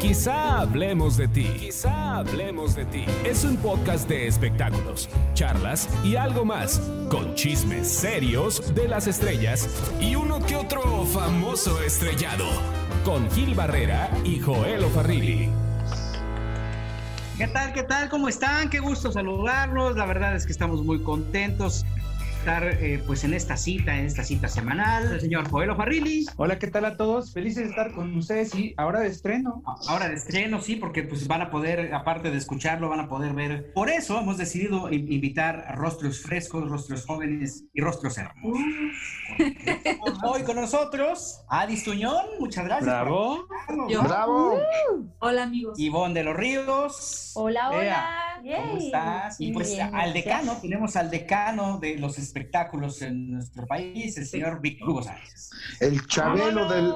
Quizá hablemos de ti. Quizá hablemos de ti. Es un podcast de espectáculos, charlas y algo más, con chismes serios de las estrellas y uno que otro famoso estrellado, con Gil Barrera y Joel Farrilli. ¿Qué tal? ¿Qué tal? ¿Cómo están? Qué gusto saludarlos. La verdad es que estamos muy contentos estar eh, pues en esta cita, en esta cita semanal, el señor Joel Farrilli. Hola, ¿qué tal a todos? Felices de estar con ustedes y ahora de estreno. Ahora de estreno, sí, porque pues van a poder, aparte de escucharlo, van a poder ver. Por eso hemos decidido invitar a rostros frescos, rostros jóvenes y rostros hermosos. Hoy con nosotros, Adis Tuñón, muchas gracias. Bravo. Bravo. Hola, amigos. Ivonne de los Ríos. Hola, hola. ¿Cómo estás? Y pues al decano, tenemos al decano de los espectáculos en nuestro país, el señor Víctor Hugo Sánchez. El chabelo, del,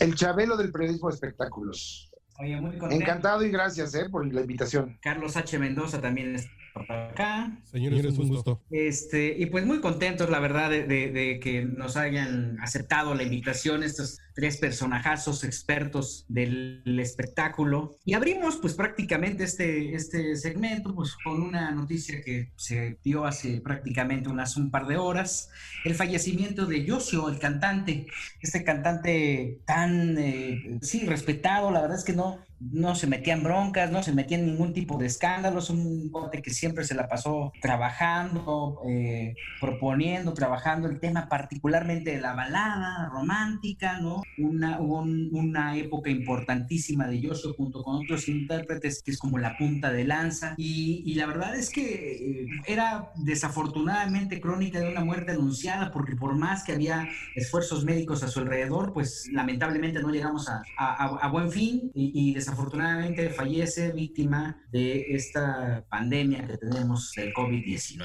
el chabelo del periodismo de espectáculos. Oye, muy contento. Encantado y gracias eh, por la invitación. Carlos H. Mendoza también es por acá. Señores, es un gusto. Este, y pues muy contentos, la verdad, de, de, que nos hayan aceptado la invitación estos tres personajazos expertos del espectáculo. Y abrimos pues prácticamente este, este segmento pues con una noticia que se dio hace prácticamente unas un par de horas, el fallecimiento de Yosio, el cantante, este cantante tan, eh, sí, respetado, la verdad es que no, no se metía en broncas, no se metía en ningún tipo de escándalos, un bote que siempre se la pasó trabajando, eh, proponiendo, trabajando el tema particularmente de la balada romántica, ¿no? Una, una época importantísima de Yoshio junto con otros intérpretes que es como la punta de lanza y, la verdad es que eh, era desafortunadamente crónica de una muerte anunciada porque por más que había esfuerzos médicos a su alrededor, pues lamentablemente no llegamos a, a, buen fin y, y desafortunadamente fallece víctima de esta pandemia que tenemos del COVID-19.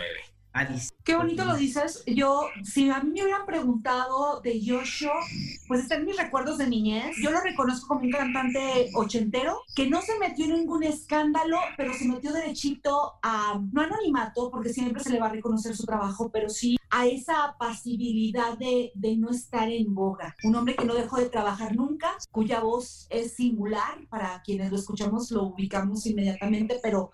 Qué bonito lo dices. Yo, si a mí me hubieran preguntado de Yoshio, pues están mis recuerdos de niñez. Yo lo reconozco como un cantante ochentero que no se metió en ningún escándalo, pero se metió derechito a, no anonimato, porque siempre se le va a reconocer su trabajo, pero sí a esa pasibilidad de, de no estar en boga. Un hombre que no dejó de trabajar nunca, cuya voz es singular, para quienes lo escuchamos lo ubicamos inmediatamente, pero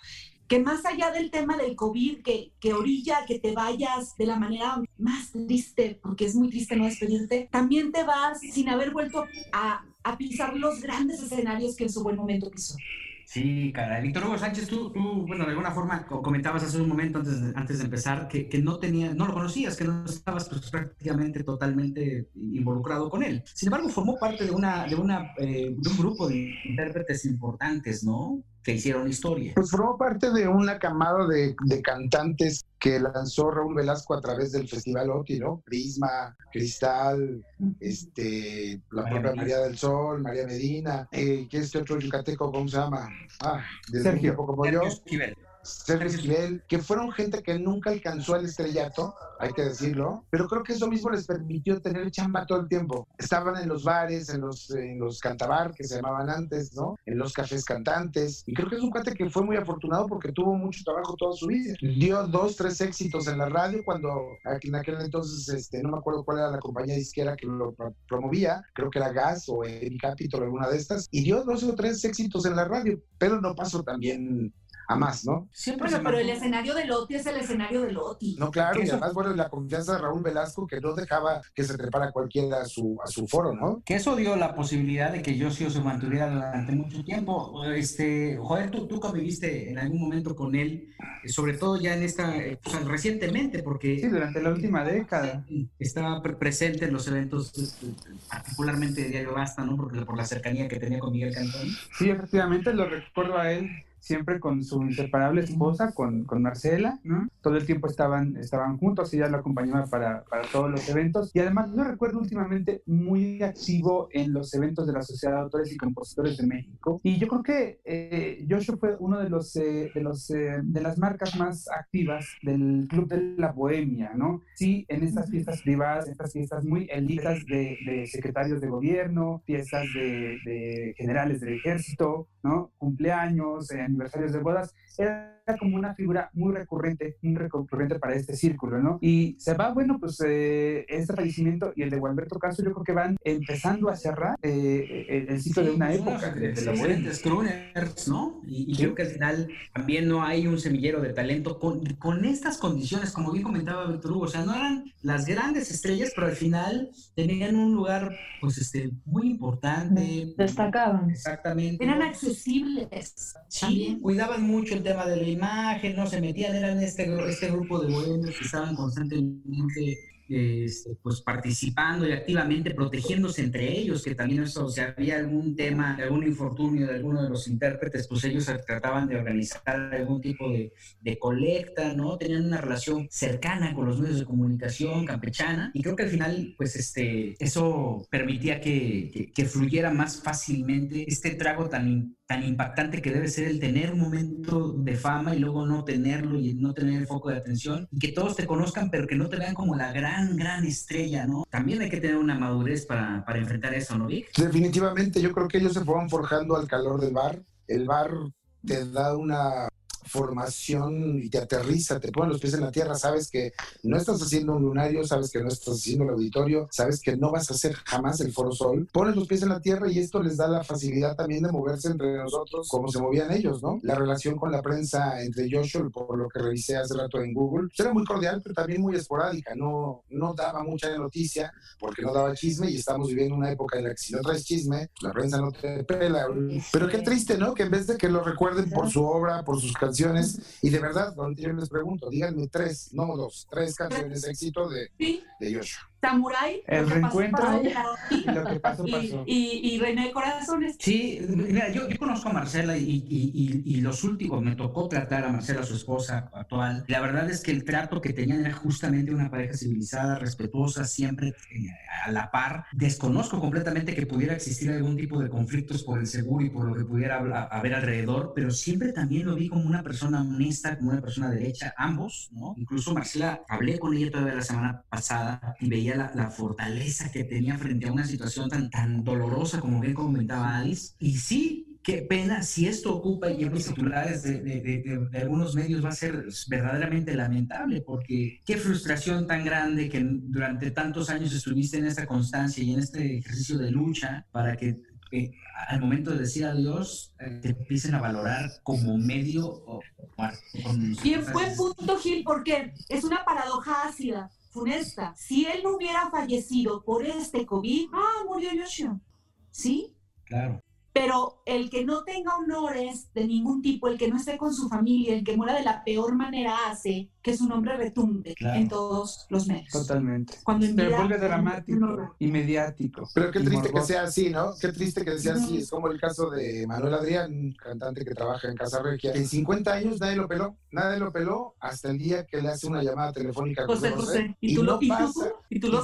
que más allá del tema del COVID, que, que orilla que te vayas de la manera más triste, porque es muy triste no despedirte, también te vas sin haber vuelto a, a pisar los grandes escenarios que en su buen momento pisó. Sí, cara. Víctor Hugo Sánchez, tú, tú, bueno, de alguna forma comentabas hace un momento antes de, antes de empezar que, que no tenías, no lo conocías, que no estabas pues, prácticamente totalmente involucrado con él. Sin embargo, formó parte de, una, de, una, eh, de un grupo de intérpretes importantes, ¿no? que hicieron historia. Pues formó parte de una camada de, de, cantantes que lanzó Raúl Velasco a través del Festival OTI, ¿no? Prisma, Cristal, este, la propia María del Sol, María Medina, eh, ¿qué es este otro yucateco? ¿Cómo se llama? Ah, Sergio. como yo. Sergio Esquivel, que fueron gente que nunca alcanzó el estrellato, hay que decirlo, pero creo que eso mismo les permitió tener chamba todo el tiempo. Estaban en los bares, en los, en los cantabar, que se llamaban antes, ¿no? En los cafés cantantes. Y creo que es un cuate que fue muy afortunado porque tuvo mucho trabajo toda su vida. Dio dos, tres éxitos en la radio cuando en aquel entonces, este, no me acuerdo cuál era la compañía disquera que lo promovía, creo que era Gas o Eddie Capitol, alguna de estas, y dio dos o tres éxitos en la radio, pero no pasó también a más, ¿no? Siempre bueno, pero el escenario de Loti es el escenario de Loti. No, claro, y además, bueno, la confianza de Raúl Velasco que no dejaba que se trepara cualquiera a su, a su foro, ¿no? Que eso dio la posibilidad de que Yosio se mantuviera durante mucho tiempo. Este, joder, tú, tú conviviste en algún momento con él, sobre todo ya en esta, pues, recientemente, porque... Sí, durante la última década. Estaba presente en los eventos, particularmente de Diario Basta, ¿no? Porque, por la cercanía que tenía con Miguel Cantón. Sí, efectivamente, lo recuerdo a él siempre con su inseparable esposa, con, con Marcela, ¿no? Todo el tiempo estaban, estaban juntos, ella lo acompañaba para, para, todos los eventos. Y además lo recuerdo últimamente muy activo en los eventos de la Sociedad de Autores y Compositores de México. Y yo creo que eh, Joshua fue uno de, los, eh, de, los, eh, de las marcas más activas del Club de la Bohemia, ¿no? Sí, en estas fiestas privadas, estas fiestas muy elitas de, de secretarios de gobierno, fiestas de, de generales del ejército, ¿no? Cumpleaños, aniversarios de bodas, como una figura muy recurrente, muy recurrente para este círculo, ¿no? Y se va, bueno, pues eh, este fallecimiento y el de Gualberto Caso, yo creo que van empezando a cerrar eh, el, ciclo de una época. De, de los crooners, ¿no? Y, creo que al final también no hay un semillero de talento con, con estas condiciones, como bien comentaba Víctor Hugo, o sea, no eran las grandes estrellas, pero al final tenían un lugar, pues, este, muy importante. Destacaban. Exactamente. Eran accesibles. Sí, cuidaban mucho el tema de la imagen, no se metían, eran este, este grupo de bohemios que estaban constantemente este, pues participando y activamente protegiéndose entre ellos, que también eso, si había algún tema, algún infortunio de alguno de los intérpretes, pues ellos trataban de organizar algún tipo de, de, colecta, ¿no? Tenían una relación cercana con los medios de comunicación campechana y creo que al final, pues este, eso permitía que, que, que fluyera más fácilmente este trago tan tan impactante que debe ser el tener un momento de fama y luego no tenerlo y no tener el foco de atención y que todos te conozcan pero que no te vean como la gran, gran estrella, ¿no? También hay que tener una madurez para, para enfrentar eso, ¿no, Vic? Definitivamente, yo creo que ellos se fueron forjando al calor del bar. El bar te da una formación y te aterriza, te pone los pies en la tierra, sabes que no estás haciendo un lunario, sabes que no estás haciendo el auditorio, sabes que no vas a hacer jamás el Foro Sol, pones los pies en la tierra y esto les da la facilidad también de moverse entre nosotros como se movían ellos, ¿no? La relación con la prensa entre Joshua, por lo que revisé hace rato en Google, pues era muy cordial, pero también muy esporádica, no, no daba mucha noticia porque no daba chisme y estamos viviendo una época en la que si no traes chisme, la prensa no te pela. Pero qué triste, ¿no? Que en vez de que lo recuerden por su obra, por sus canciones, y de verdad, yo les pregunto, díganme tres, no dos, tres canciones de éxito de, de Joshua. Samurai, el reencuentro y lo que pasó, pasó. Y, y, René Corazones. Sí, mira, yo, yo conozco a Marcela y, y, y, los últimos, me tocó tratar a Marcela, su esposa actual. La verdad es que el trato que tenían era justamente una pareja civilizada, respetuosa, siempre eh, a la par. Desconozco completamente que pudiera existir algún tipo de conflictos por el seguro y por lo que pudiera haber alrededor, pero siempre también lo vi como una persona honesta, como una persona derecha, ambos, ¿no? Incluso Marcela, hablé con ella todavía la semana pasada y veía la, fortaleza que tenía frente a una situación tan, tan dolorosa como bien comentaba Alice. Y sí, qué pena si esto ocupa y los titulares de, de, de, algunos medios va a ser verdaderamente lamentable, porque qué frustración tan grande que durante tantos años estuviste en esta constancia y en este ejercicio de lucha para que al momento de decir adiós eh, te empiecen a valorar como medio. O, Bien, buen punto, Gil, porque es una paradoja ácida funesta. Si él no hubiera fallecido por este COVID, ah, murió Yoshio. ¿Sí? Claro. Pero el que no tenga honores de ningún tipo, el que no esté con su familia, el que muera de la peor manera hace que su nombre retumbe en todos los medios. Totalmente. Cuando Se vuelve dramático y mediático. Pero qué triste que sea así, ¿no? Qué triste que sea así. Es como el caso de Manuel Adrián, cantante que trabaja en Casa Regia. En 50 años nadie lo peló. Nadie lo peló hasta el día que le hace una llamada telefónica a José José. ¿Y, tú no lo, pasa. ¿Y tú, lo,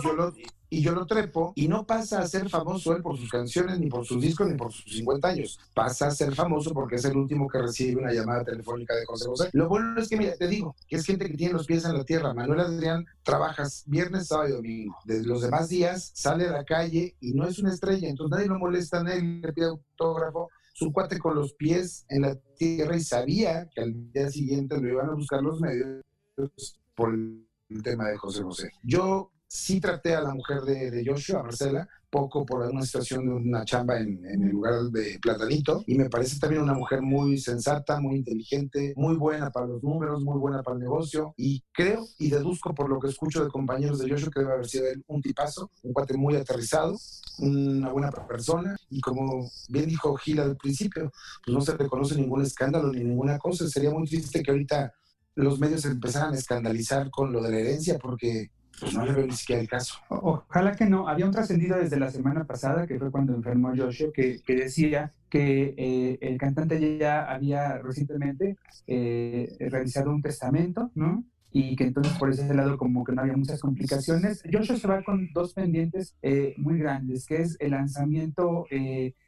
y yo lo trepo y no pasa a ser famoso él por sus canciones, ni por sus discos, ni por sus 50 años. Pasa a ser famoso porque es el último que recibe una llamada telefónica de José José. Lo bueno es que, mira, te digo, que es gente tiene los pies en la tierra. Manuel Adrián trabajas viernes, sábado y domingo. De los demás días sale a la calle y no es una estrella, entonces nadie lo molesta él, le pide autógrafo. Su cuate con los pies en la tierra y sabía que al día siguiente lo iban a buscar los medios por el tema de José José. Yo sí traté a la mujer de, de Joshua, Marcela, poco por una situación de una chamba en, en, el lugar de Platanito y me parece también una mujer muy sensata, muy inteligente, muy buena para los números, muy buena para el negocio. Y creo y deduzco por lo que escucho de compañeros de Joshua que debe haber sido un tipazo, un cuate muy aterrizado, una buena persona. Y como bien dijo Gil al principio, pues no se reconoce ningún escándalo ni ninguna cosa, sería muy triste que ahorita los medios empezaran a escandalizar con lo de la herencia porque pues no le veo ni siquiera el caso. ojalá que no. Había un trascendido desde la semana pasada, que fue cuando enfermó Joshua, que, que decía que eh, el cantante ya había recientemente eh, realizado un testamento, ¿no? y que entonces por ese lado como que no había muchas complicaciones. Joshua se va con dos pendientes eh, muy grandes, que es el lanzamiento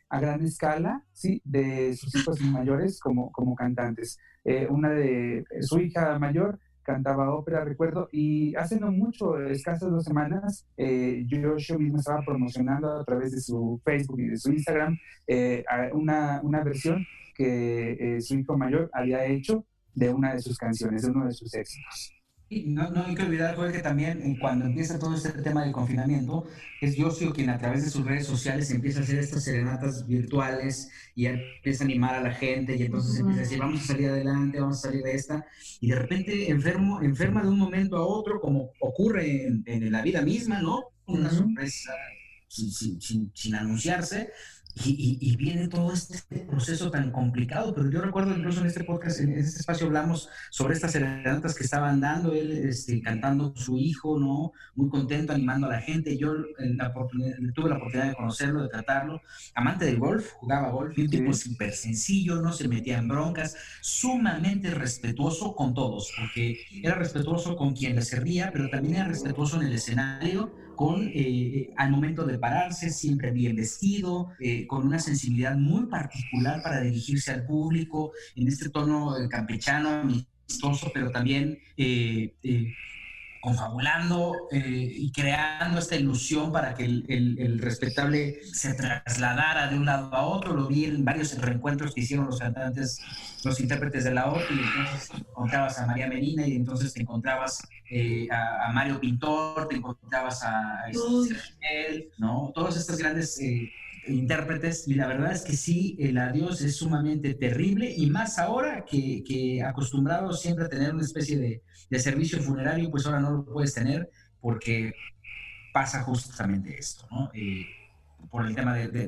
a gran escala ¿sí? de sus hijos mayores como, como cantantes. una de su hija mayor cantaba ópera, recuerdo, y hace no mucho, escasas dos semanas, eh, yo, yo mismo estaba promocionando a través de su Facebook y de su Instagram eh, una, una versión que eh, su hijo mayor había hecho de una de sus canciones, de uno de sus éxitos. No, no hay que olvidar, Jorge, que también eh, cuando empieza todo este tema del confinamiento, es Yosio quien a través de sus redes sociales empieza a hacer estas serenatas virtuales y empieza a animar a la gente y entonces empieza a decir, vamos a salir adelante, vamos a salir de esta, y de repente enfermo, enferma de un momento a otro, como ocurre en, la vida misma, ¿no? Una sorpresa sin, sin, sin anunciarse, y, viene todo este proceso tan complicado, pero yo recuerdo incluso en este podcast, en este espacio hablamos sobre estas serenatas que estaban dando, él este, cantando su hijo, ¿no? Muy contento, animando a la gente. Yo la tuve la oportunidad de conocerlo, de tratarlo. Amante del golf, jugaba golf, un tipo súper sencillo, no se metía en broncas, sumamente respetuoso con todos, porque era respetuoso con quien le servía, pero también era respetuoso en el escenario con, eh, al momento de pararse, siempre bien vestido, eh, con una sensibilidad muy particular para dirigirse al público, en este tono campechano, amistoso, pero también eh, confabulando eh, y creando esta ilusión para que el, respetable se trasladara de un lado a otro. Lo vi en varios reencuentros que hicieron los cantantes, los intérpretes de la OT, y entonces encontrabas a María Medina y entonces te encontrabas eh, a, Mario Pintor, te encontrabas a, él, ¿no? Todos estos grandes... Eh, intérpretes y la verdad es que sí, el adiós es sumamente terrible y más ahora que, que acostumbrados siempre a tener una especie de, de servicio funerario, pues ahora no lo puedes tener porque pasa justamente esto, ¿no? Eh, por el tema de, de,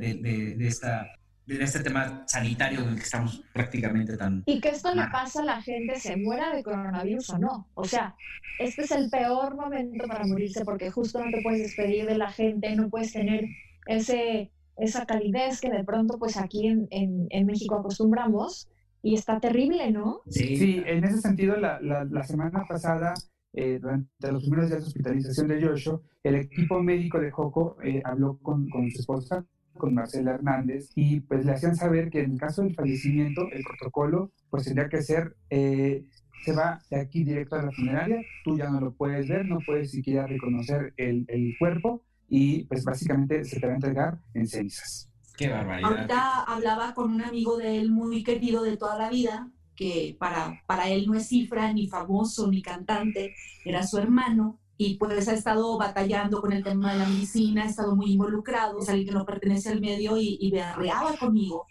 de, esta de este tema sanitario en el que estamos prácticamente tan... Y que esto le pasa a la gente, se muera de coronavirus o no. O sea, este es el peor momento para morirse porque justo no te puedes despedir de la gente, no puedes tener ese, esa calidez que de pronto pues aquí en, en, en México acostumbramos y está terrible, ¿no? Sí, en ese sentido, la, la, semana pasada, eh, durante los primeros días de hospitalización de Joshua, el equipo médico de Joco eh, habló con, con su esposa, con Marcela Hernández, y pues le hacían saber que en el caso del fallecimiento, el protocolo pues tendría que ser, eh, se va de aquí directo a la funeraria, tú ya no lo puedes ver, no puedes siquiera reconocer el, el cuerpo, y pues básicamente se te va a entregar en cenizas. Qué barbaridad. Ahorita hablaba con un amigo de él muy querido de toda la vida, que para, para él no es cifra, ni famoso, ni cantante, era su hermano, y pues ha estado batallando con el tema de la medicina, ha estado muy involucrado, es alguien que no pertenece al medio y, y berreaba conmigo,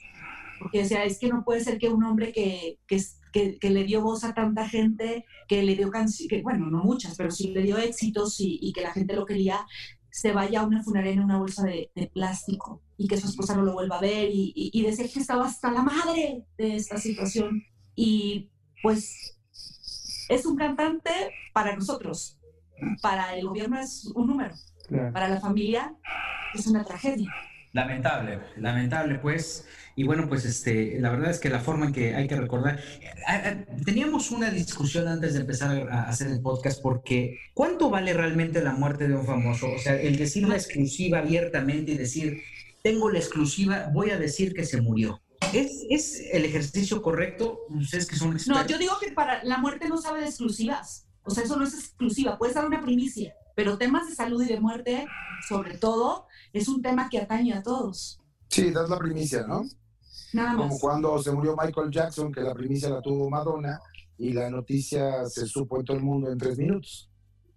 porque decía, es que no puede ser que un hombre que, que, que, le dio voz a tanta gente, que le dio canciones, bueno, no muchas, pero sí le dio éxitos y, y, que la gente lo quería, se vaya a una funeraria en una bolsa de, plástico y que su esposa no lo vuelva a ver y, y, decir que estaba hasta la madre de esta situación. Y pues es un cantante para nosotros, para el gobierno es un número, para la familia es una tragedia. Lamentable, lamentable pues. Y bueno, pues este, la verdad es que la forma en que hay que recordar, eh, eh, teníamos una discusión antes de empezar a hacer el podcast porque ¿cuánto vale realmente la muerte de un famoso? O sea, el decir la exclusiva abiertamente y decir, tengo la exclusiva, voy a decir que se murió. ¿Es, ¿Es, el ejercicio correcto? Ustedes que son expertos. No, yo digo que para la muerte no sabe de exclusivas. O sea, eso no es exclusiva. Puedes dar una primicia, pero temas de salud y de muerte, sobre todo, es un tema que atañe a todos. Sí, das la primicia, ¿no? Como cuando se murió Michael Jackson, que la primicia la tuvo Madonna y la noticia se supo en todo el mundo en tres minutos.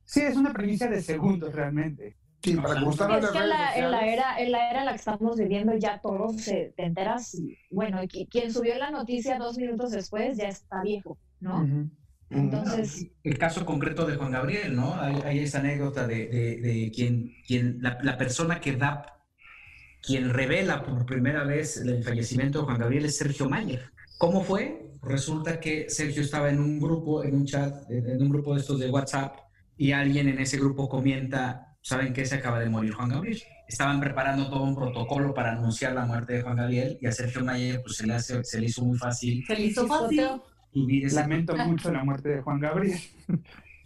Sí, es una primicia de segundos realmente. Sí, para es que en la, en la, era, en la era en la que estamos viviendo ya todos se, te enteras, bueno, quien subió la noticia dos minutos después ya está viejo, ¿no? Entonces... El caso concreto de Juan Gabriel, ¿no? Hay, esa anécdota de, de, de quien, quien la, la, persona que da quien revela por primera vez el fallecimiento de Juan Gabriel es Sergio Mayer. ¿Cómo fue? Resulta que Sergio estaba en un grupo, en un chat, en un grupo de estos de WhatsApp, y alguien en ese grupo comenta, ¿saben qué? Se acaba de morir Juan Gabriel. Estaban preparando todo un protocolo para anunciar la muerte de Juan Gabriel, y a Sergio Mayer pues, se, le se le hizo muy fácil. Se le hizo fácil. Lamento mucho la muerte de Juan Gabriel.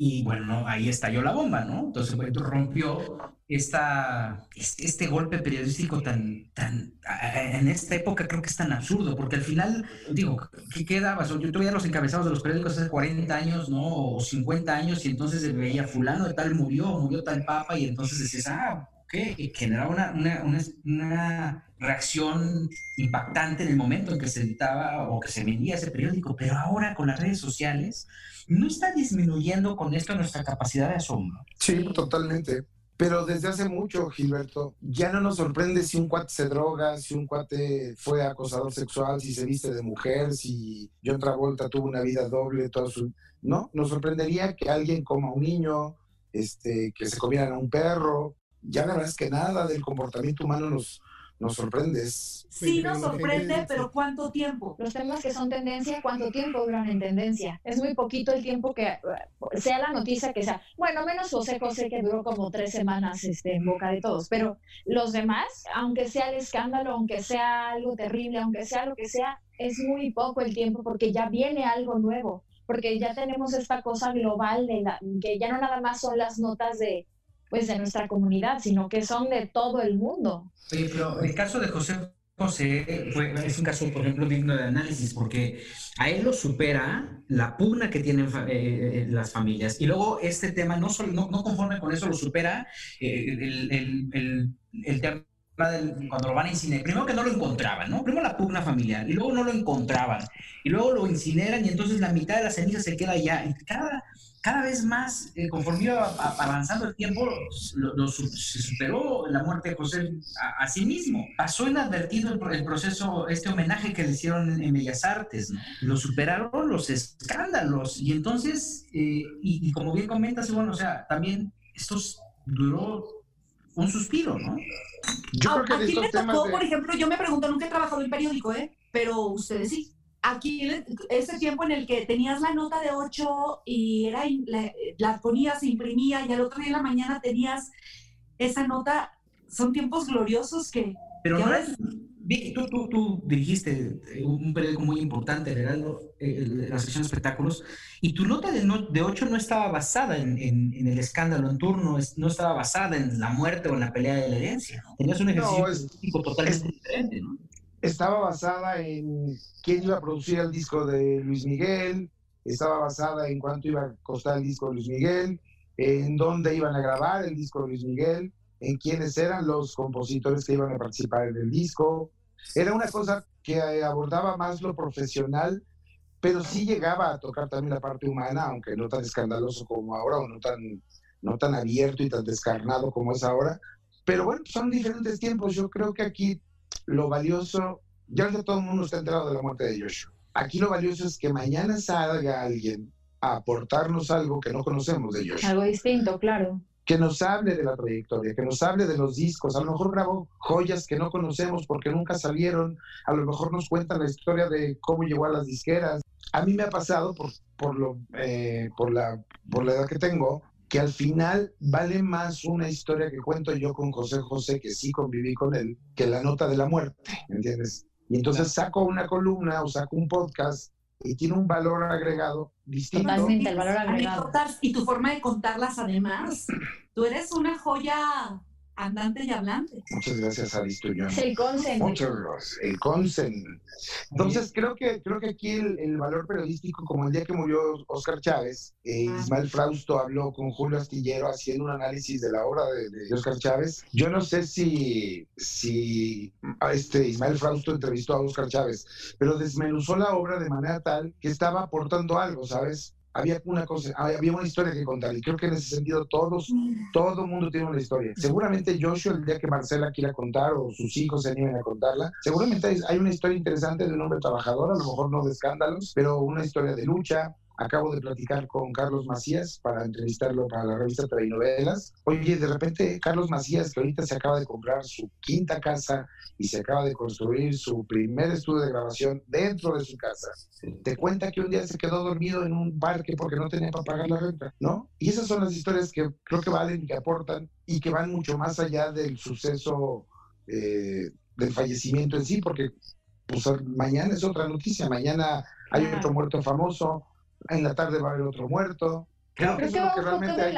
Y bueno, ahí estalló la bomba, ¿no? Entonces rompió esta, este, golpe periodístico tan, tan, en esta época creo que es tan absurdo, porque al final, digo, ¿qué quedaba? Yo veía los encabezados de los periódicos hace 40 años, ¿no? O 50 años, y entonces veía fulano de tal murió, murió tal papa, y entonces decías, ah, ¿qué? Generaba una, una, una, reacción impactante en el momento en que se editaba o que se vendía ese periódico, pero ahora con las redes sociales, ¿no está disminuyendo con esto nuestra capacidad de asombro? Sí, totalmente. Pero desde hace mucho, Gilberto, ya no nos sorprende si un cuate se droga, si un cuate fue acosador sexual, si se viste de mujer, si John Travolta tuvo una vida doble, todo su... No, nos sorprendería que alguien coma un niño, este, que se comieran a un perro. Ya la verdad es que nada del comportamiento humano nos, nos sorprende. Sí, nos sorprende, pero ¿cuánto tiempo? Los temas que son tendencia, ¿cuánto tiempo duran en tendencia? Es muy poquito el tiempo que sea la noticia que sea. Bueno, menos José José que duró como tres semanas este, en boca de todos, pero los demás, aunque sea el escándalo, aunque sea algo terrible, aunque sea lo que sea, es muy poco el tiempo porque ya viene algo nuevo porque ya tenemos esta cosa global de que ya no nada más son las notas de pues de nuestra comunidad, sino que son de todo el mundo. Oye, pero el caso de José José fue, es un caso, por ejemplo, digno de análisis, porque a él lo supera la pugna que tienen eh, eh, las familias. Y luego este tema, no, solo, no, conforme con eso, lo supera eh, el, el, el, el tema cuando lo van a incinerar, primero que no lo encontraban, ¿no? Primero la pugna familiar, y luego no lo encontraban, y luego lo incineran, y entonces la mitad de la ceniza se queda allá. Y cada, cada vez más, eh, conforme iba avanzando el tiempo, lo, se superó la muerte de José a, sí mismo. Pasó inadvertido el, proceso, este homenaje que le hicieron en Bellas Artes, ¿no? Lo superaron los escándalos, y entonces, eh, y, y, como bien comentas, bueno, o sea, también esto duró un suspiro, ¿no? Yo creo que aquí me tocó, por ejemplo, yo me pregunto, nunca he trabajado en periódico, ¿eh? Pero ustedes sí. Aquí, ese tiempo en el que tenías la nota de 8 y era, la, la ponías, se imprimía, y al otro día en la mañana tenías esa nota, son tiempos gloriosos que... Pero no es, Vicky, tú, tú, tú, dirigiste eh, un periódico muy importante, Heraldo, eh, la sección de espectáculos, y tu nota de, no, de 8 no estaba basada en, en, el escándalo en turno, no estaba basada en la muerte o en la pelea de la herencia. ¿no? Tenías un ejercicio totalmente diferente. ¿no? Estaba basada en quién iba a producir el disco de Luis Miguel, estaba basada en cuánto iba a costar el disco de Luis Miguel, en dónde iban a grabar el disco de Luis Miguel en quiénes eran los compositores que iban a participar en el disco. Era una cosa que abordaba más lo profesional, pero sí llegaba a tocar también la parte humana, aunque no tan escandaloso como ahora, o no tan, no tan abierto y tan descarnado como es ahora. Pero bueno, son diferentes tiempos. Yo creo que aquí lo valioso, ya todo el mundo está enterado de la muerte de Joshua. Aquí lo valioso es que mañana salga alguien a aportarnos algo que no conocemos de Joshua. Algo distinto, claro que nos hable de la trayectoria, que nos hable de los discos. A lo mejor grabó joyas que no conocemos porque nunca salieron. A lo mejor nos cuenta la historia de cómo llegó a las disqueras. A mí me ha pasado, por, por, lo, eh, por, la, por la edad que tengo, que al final vale más una historia que cuento yo con José José, que sí conviví con él, que la nota de la muerte, ¿entiendes? Y entonces saco una columna o saco un podcast y tiene un valor agregado distinto. Totalmente, el valor agregado. Y tu forma de contarlas además. Tú eres una joya andante y hablante. Muchas gracias, Alice El consen. Muchas gracias. El consen. Entonces, creo que, creo que aquí el, valor periodístico, como el día que murió Oscar Chávez, eh, ah. Ismael Frausto habló con Julio Astillero haciendo un análisis de la obra de, de, Oscar Chávez. Yo no sé si, si este Ismael Frausto entrevistó a Oscar Chávez, pero desmenuzó la obra de manera tal que estaba aportando algo, ¿sabes? Había una cosa, había una historia que contar y creo que en ese sentido todos, todo el mundo tiene una historia. Seguramente Joshua el día que Marcela quiera contar o sus hijos se animen a contarla, seguramente hay una historia interesante de un hombre trabajador, a lo mejor no de escándalos, pero una historia de lucha, Acabo de platicar con Carlos Macías para entrevistarlo para la revista Novelas. Oye, de repente Carlos Macías, que ahorita se acaba de comprar su quinta casa y se acaba de construir su primer estudio de grabación dentro de su casa, te cuenta que un día se quedó dormido en un parque porque no tenía para pagar la renta, ¿no? Y esas son las historias que creo que valen y que aportan y que van mucho más allá del suceso eh, del fallecimiento en sí, porque pues, mañana es otra noticia, mañana hay otro muerto famoso, en la tarde va a haber otro muerto. Creo, que, es lo que realmente hay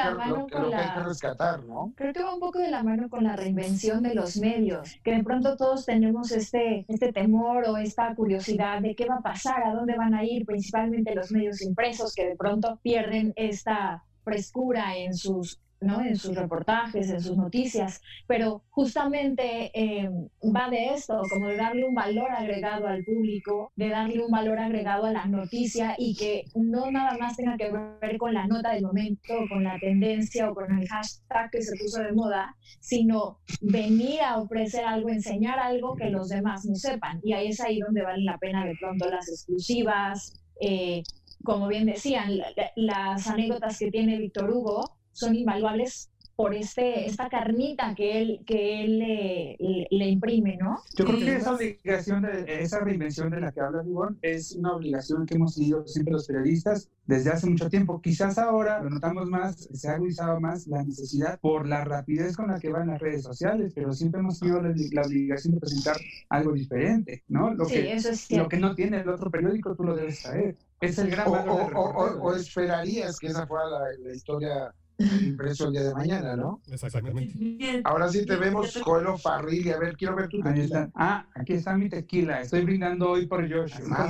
que, rescatar, ¿no? Creo que va un poco de la mano con la reinvención de los medios, que de pronto todos tenemos este, este temor o esta curiosidad de qué va a pasar, a dónde van a ir, principalmente los medios impresos, que de pronto pierden esta frescura en sus ¿no? En sus reportajes, en sus noticias, pero justamente eh, va de esto, como de darle un valor agregado al público, de darle un valor agregado a la noticia y que no nada más tenga que ver con la nota del momento, con la tendencia o con el hashtag que se puso de moda, sino venir a ofrecer algo, enseñar algo que los demás no sepan. Y ahí es ahí donde valen la pena de pronto las exclusivas. Eh, como bien decían, las anécdotas que tiene Víctor Hugo son invaluables por este, esta carnita que él, que él le, le, imprime, ¿no? Yo creo que esa obligación, de, esa reinvención de la que habla Ivonne, es una obligación que hemos seguido siempre los periodistas desde hace mucho tiempo. Quizás ahora lo notamos más, se ha agudizado más la necesidad por la rapidez con la que van las redes sociales, pero siempre hemos tenido la, obligación de presentar algo diferente, ¿no? Lo, sí, que, eso es lo que no tiene el otro periódico, tú lo debes saber. Es el gran valor o, o, o, esperarías que esa fuera la, la historia impreso el día de mañana, ¿no? Exactamente. Ahora sí te vemos, Coelho Farrilli. A ver, quiero ver tu está. Ah, aquí está mi tequila. Estoy brindando hoy por Josh. Ah,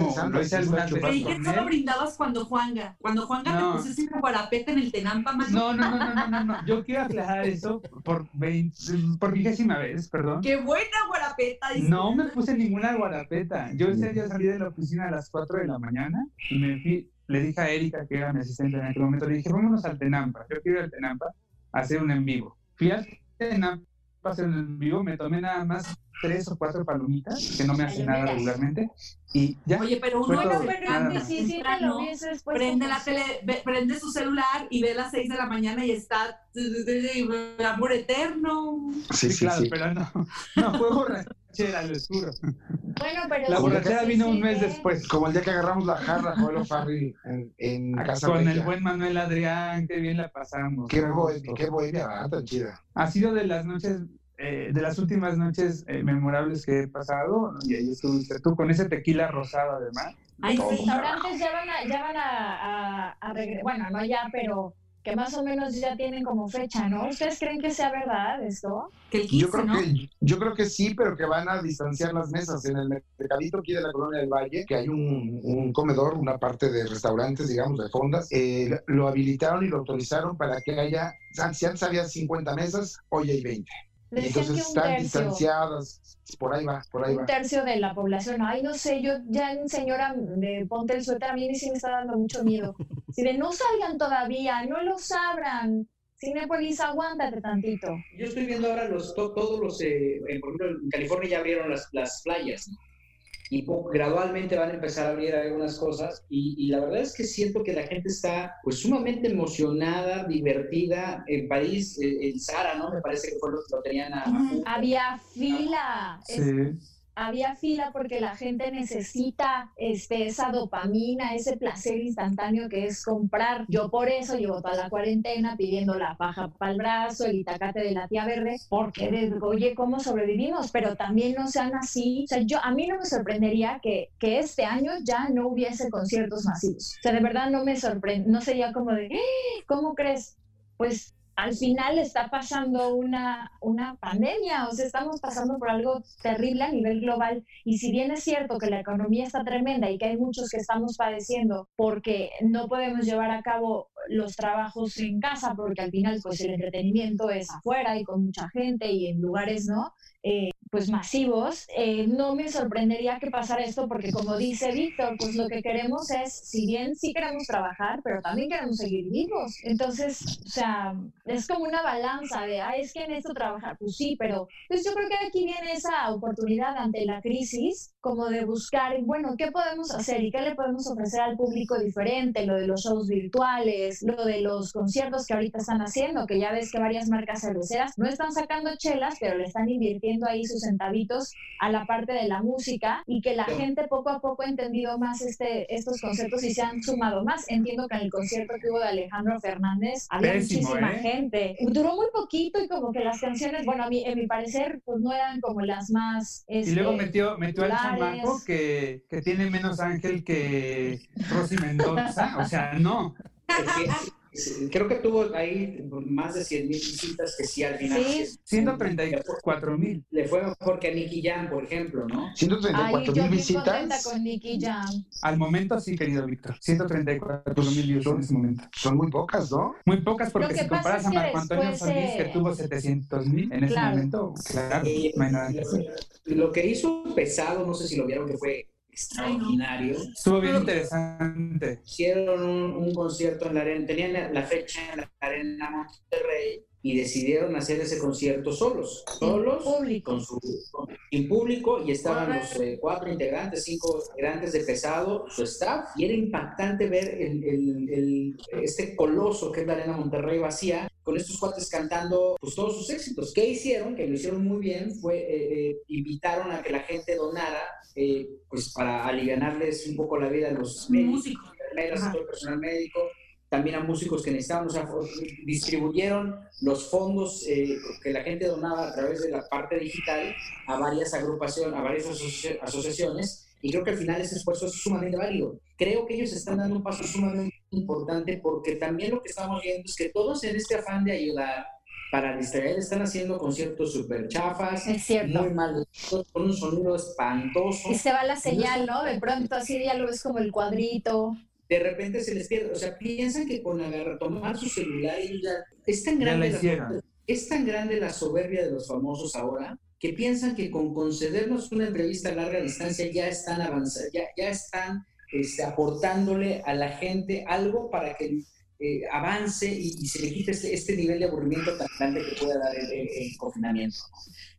Creí que solo brindabas cuando Juanga. Cuando Juanga No. te pusiste una guarapeta en el Tenampa. No, no, no, no, no, no, no. Yo quiero aclarar eso por, 20, por vigésima vez, perdón. ¡Qué buena guarapeta! No me puse ninguna guarapeta. Yo ese día salí de la oficina a las 4 de la mañana y me fui, le dije a Erika, que era mi asistente en aquel momento, le dije, vámonos al Tenampa. Yo quiero ir al Tenampa a hacer un en vivo. Fui al Tenampa a hacer un en vivo, me tomé nada más tres o cuatro palomitas, que no me hacen nada regularmente, y ya. Oye, pero uno más. que sí, sí, ves después. prende la tele, ve- prende su celular y ve a las 6 de la mañana y está amor eterno. Sí, sí, claro, sí. pero no, no fue borrachera, lo juro. Bueno, pero La sí, borrachera sí, vino un sí, mes que- después. Como el día que agarramos la jarra, Coelho Farrilli, en, en Casa Con el buen Manuel Adrián, qué bien la pasamos. Qué, gusto. qué bohemia. Tan chida. Ha sido de las noches, eh, de las últimas noches eh, memorables que he pasado, y ahí estuviste tú con ese tequila rosado además. Ay, sí. restaurantes ya van a, ya van a, a, a regre- bueno, no ya, pero que más o menos ya tienen como fecha, ¿no? ¿Ustedes creen que sea verdad esto? Que el 15, Yo creo, ¿no? que, yo creo que sí, pero que van a distanciar las mesas. En el mercadito aquí de la Colonia del Valle, que hay un, un comedor, una parte de restaurantes, digamos, de fondas, eh, lo habilitaron y lo autorizaron para que haya, si antes había 50 mesas, hoy hay 20. Decían que entonces un están tercio, distanciadas, por ahí va, por ahí va. un tercio de la población. Ay, no sé, yo ya, señora, de ponte el suéter, a mí sí me está dando mucho miedo. Si de no salgan todavía, no los abran. Cinepolis, aguántate tantito. Yo estoy viendo ahora los, to- todos los, eh, eh, por ejemplo, en California ya abrieron las, las playas, ¿no? Y gradualmente van a empezar a abrir algunas cosas, y, y la verdad es que siento que la gente está pues sumamente emocionada, divertida. En París, eh, en Sara, ¿no? Me parece que fue lo que lo tenían a... Había fila. Es- Sí. Había fila porque la gente necesita este, esa dopamina, ese placer instantáneo que es comprar. Yo por eso llevo toda la cuarentena pidiendo la paja para el brazo, el itacate de la tía verde, porque oye, ¿cómo sobrevivimos? Pero también no sean así. O sea, yo, a mí no me sorprendería que, que este año ya no hubiese conciertos masivos. O sea, de verdad no me sorprende, no sería como de, "¡Ah! ¿cómo crees? Pues al final está pasando una, una pandemia, o sea, estamos pasando por algo terrible a nivel global. Y si bien es cierto que la economía está tremenda y que hay muchos que estamos padeciendo porque no podemos llevar a cabo los trabajos en casa, porque al final pues el entretenimiento es afuera y con mucha gente y en lugares, ¿no? Eh, pues masivos, eh, no me sorprendería que pasara esto porque como dice Víctor, pues lo que queremos es, si bien sí queremos trabajar, pero también queremos seguir vivos. Entonces, o sea, es como una balanza de, ah, es que en esto trabajar, pues sí, pero pues yo creo que aquí viene esa oportunidad ante la crisis, como de buscar, bueno, ¿qué podemos hacer y qué le podemos ofrecer al público diferente? Lo de los shows virtuales, lo de los conciertos que ahorita están haciendo, que ya ves que varias marcas cerveceras no están sacando chelas, pero le están invirtiendo ahí sus centavitos a la parte de la música y que la gente poco a poco ha entendido más este, estos conceptos y se han sumado más. Entiendo que en el concierto que hubo de Alejandro Fernández había Pésimo, muchísima ¿eh? gente. Duró muy poquito y como que las canciones, bueno, a mí, en mi parecer, pues no eran como las más... Y luego este, metió, metió al chamaco que, que tiene menos ángel que Rosy Mendoza. O sea, no. Creo que tuvo ahí más de 100 mil visitas que sí al final. Sí. 134 mil. Le fue mejor que a Nicky Jam, por ejemplo, ¿no? Ay, 134 yo mil visitas. con Nicky Jam. Al momento sí, querido Víctor. 134 mil views en ese momento. Son muy pocas, ¿no? Muy pocas porque si comparas es a Marco Antonio Solís, que tuvo 700 mil en ese momento, claro, Eh, no hay nada que hacer. Lo que hizo pesado, no sé si lo vieron, que fue extraordinario. Estuvo bien interesante. Hicieron un, un concierto en la arena, tenían la, la fecha en la arena Monterrey y decidieron hacer ese concierto solos, solos, Público. con su con- sin público y estaban los eh, cuatro integrantes, cinco integrantes de pesado, su staff, y era impactante ver el, el- el- este coloso que es la Arena Monterrey vacía, con estos cuates cantando pues, todos sus éxitos. ¿Qué hicieron? Que lo hicieron muy bien, fue eh, eh, invitaron a que la gente donara, eh, pues para aliviarles un poco la vida a los médicos, enfermeras, todo el personal médico, también a músicos que necesitaban, o sea, distribuyeron los fondos eh, que la gente donaba a través de la parte digital a varias agrupaciones, a varias asoci- asociaciones, y creo que al final ese esfuerzo es sumamente válido. Creo que ellos están dando un paso sumamente importante porque también lo que estamos viendo es que todos en este afán de ayudar para distraer están haciendo conciertos súper chafas, Es cierto. muy mal, con un sonido espantoso Y se va la señal, ¿no? De pronto así ya lo ves como el cuadrito. de repente se les pierde. O sea, piensan que con agarrar, tomar su celular y ya es tan Ya grande la la, es tan grande la soberbia de los famosos ahora que piensan que con concedernos una entrevista a larga distancia ya están avanzando, ya, ya están este, aportándole a la gente algo para que eh, avance y, y se le quite este, este nivel de aburrimiento tan grande que pueda dar el, el- el confinamiento.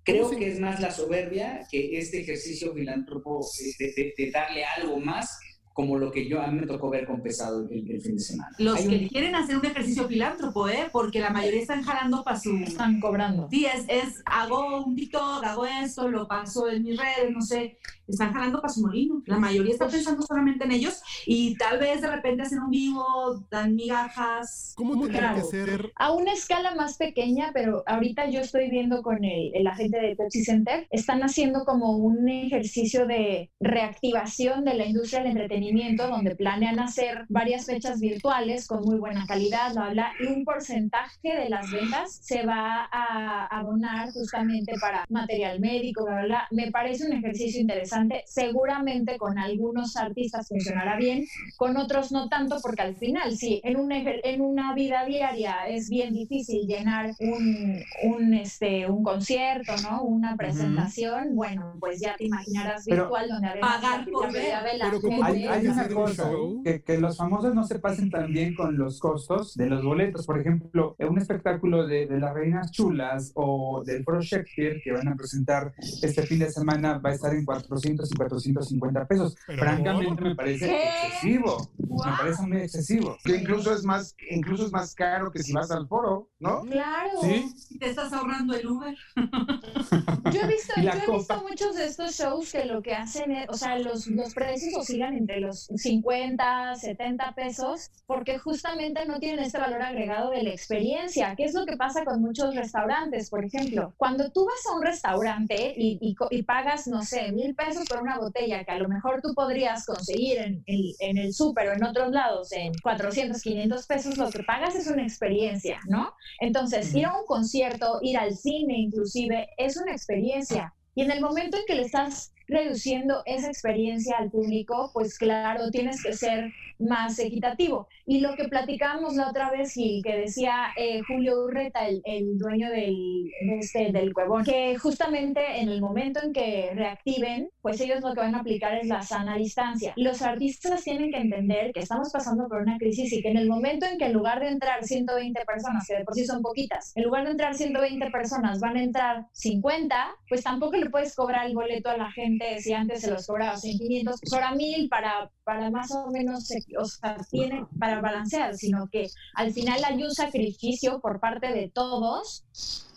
Creo que es más la soberbia que este ejercicio filántropo eh, de, de- de darle algo más, como lo que yo a mí me tocó ver con pesado el, el fin de semana. Los Hay que un- quieren hacer un ejercicio filántropo, ¿eh? Porque la mayoría están jalando para su... Están cobrando. Sí, es, es, hago un TikTok, hago esto, lo paso en mis redes, no sé. Están jalando para su molino. La mayoría está pensando solamente en ellos y tal vez de repente hacen un vivo, dan migajas. ¿Cómo tendría que ser? A una escala más pequeña, pero ahorita yo estoy viendo con el, el agente de Pepsi Center, están haciendo como un ejercicio de reactivación de la industria del entretenimiento, donde planean hacer varias fechas virtuales con muy buena calidad, bla, bla, y un porcentaje de las ventas se va a, a donar justamente para material médico, bla, bla, bla. Me parece un ejercicio interesante, seguramente con algunos artistas funcionará bien, con otros no tanto, porque al final, sí, en, un, ejer- en una vida diaria es bien difícil llenar un, un, este, un concierto, ¿no? Una presentación, bueno, pues ya te imaginarás Pero- virtual donde haremos Pagar la por ver. Pero como. Hay, hay una hacer un cosa, show. que, que los famosos no se pasen tan bien con los costos de los boletos. Por ejemplo, en un espectáculo de, de las Reinas Chulas o del Pro Shakespeare que van a presentar este fin de semana va a estar en 400 y 450 pesos. Pero Francamente me parece ¿Qué? excesivo. Me parece muy excesivo. Que incluso es más, incluso es más caro que si vas al foro, ¿no? Claro. ¿Sí? Te estás ahorrando el Uber. Yo he visto, yo he visto muchos de estos shows que lo que hacen es, o sea, los, los precios oscilan entre los 50, 70 pesos, porque justamente no tienen este valor agregado de la experiencia. ¿Qué es lo que pasa con muchos restaurantes? Por ejemplo, cuando tú vas a un restaurante y, y co- y pagas, no sé, mil pesos por una botella que a lo mejor tú podrías conseguir en, el- en el súper o en otros lados en 400, 500 pesos, lo que pagas es una experiencia, ¿no? Entonces, ir a un concierto, ir al cine inclusive, es una experiencia. Y en el momento en que le estás reduciendo esa experiencia al público, pues claro, tienes que ser más equitativo. Y lo que platicábamos la otra vez, Gil, que decía eh, Julio Urreta, el, el dueño del, de este, del Cuevón, que justamente en el momento en que reactiven, pues ellos lo que van a aplicar es la sana distancia. Los artistas tienen que entender que estamos pasando por una crisis y que en el momento en que en lugar de entrar 120 personas, que de por sí son poquitas, en lugar de entrar 120 personas van a entrar 50, pues tampoco le puedes cobrar el boleto a la gente si antes se los cobrabas en 500, pues ahora 1000 para, para más o menos, o sea, tiene para balancear, sino que al final hay un sacrificio por parte de todos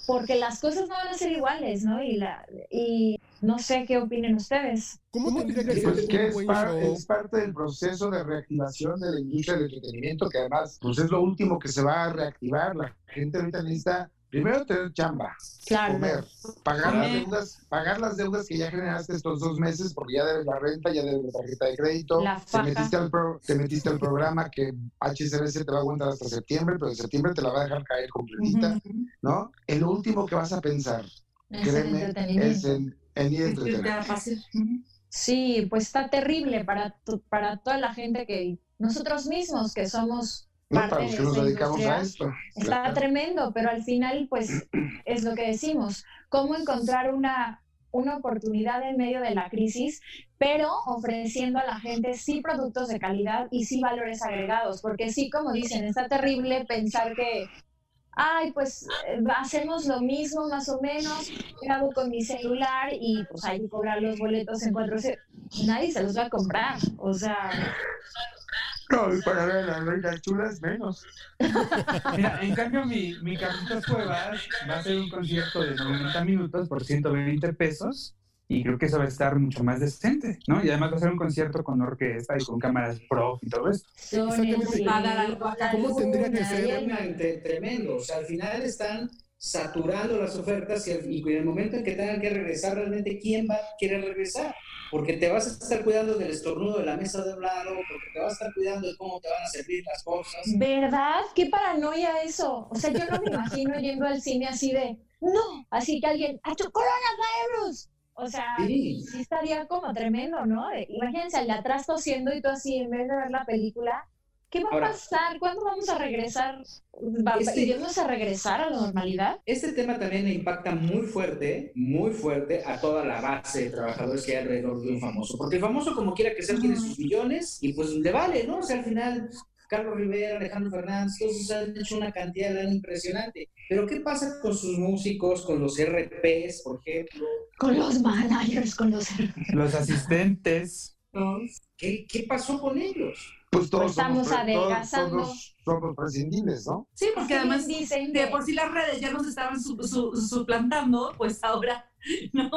porque las cosas no van a ser iguales, ¿no? Y, la, y no sé qué opinen ustedes. ¿Cómo que Pues es, par- es parte del proceso de reactivación de la industria del entretenimiento, que además pues es lo último que se va a reactivar. La gente ahorita necesita primero tener chamba, Claro. comer, pagar las deudas, pagar las deudas que ya generaste estos dos meses, porque ya debes la renta, ya debes la tarjeta de crédito, La te metiste, al pro- te metiste al programa que HCBC te va a aguantar hasta septiembre, pero en septiembre te la va a dejar caer completita, ¿no? El último que vas a pensar, Es el créeme, entretenimiento. es en, en ir entretener. Sí, pues está terrible para, tu- para toda la gente que nosotros mismos que somos No, para los que nos dedicamos a esto. Está Claro. tremendo, pero al final, pues, es lo que decimos, cómo encontrar una, una oportunidad en medio de la crisis, pero ofreciendo a la gente sí productos de calidad y sí valores agregados, porque sí, como dicen, está terrible pensar que, ay, pues eh, hacemos lo mismo más o menos, grabo con mi celular y pues hay que cobrar los boletos en cuatro... Nadie se los va a comprar, o sea... No, y para ver a las chulas, menos. Mira, en cambio, mi, mi Carlitos Cuevas va a hacer un concierto de 90 minutos por 120 pesos y creo que eso va a estar mucho más decente, ¿no? Y además va a ser un concierto con orquesta y con cámaras pro y todo esto. Exactamente. ¿Cómo tendría que ser? Tremendo. O sea, al final están saturando las ofertas y en el momento en que tengan que regresar, realmente, ¿quién va a querer regresar? Porque te vas a estar cuidando del estornudo de la mesa de un lado, porque te vas a estar cuidando de cómo te van a servir las cosas. ¿Verdad? ¿Qué paranoia eso? O sea, yo no me imagino yendo al cine así de, no, así que alguien, ¡ha hecho coronavirus! O sea, Sí. sí estaría como tremendo, ¿no? Imagínense al de atrás tosiendo y tú así, en vez de ver la película, ¿qué va Ahora- a pasar? ¿Cuándo vamos a regresar? ¿Va- Este- ¿Iremos a regresar a la normalidad? Este tema también impacta muy fuerte, muy fuerte a toda la base de trabajadores que hay alrededor de un famoso. Porque el famoso, como quiera que sea, tiene sus millones y pues le vale, ¿no? O sea, al final, Carlos Rivera, Alejandro Fernández, todos han hecho una cantidad de impresionante. Pero ¿qué pasa con sus músicos, con los RPs, por ejemplo? Con los managers, con los... Los asistentes. ¿Qué, qué pasó con ellos? Pues todos Pues estamos somos, adelgazando. todos somos prescindibles, ¿no? Sí, porque además dicen de que- por sí las redes ya nos estaban su- su- suplantando, pues ahora, ¿no?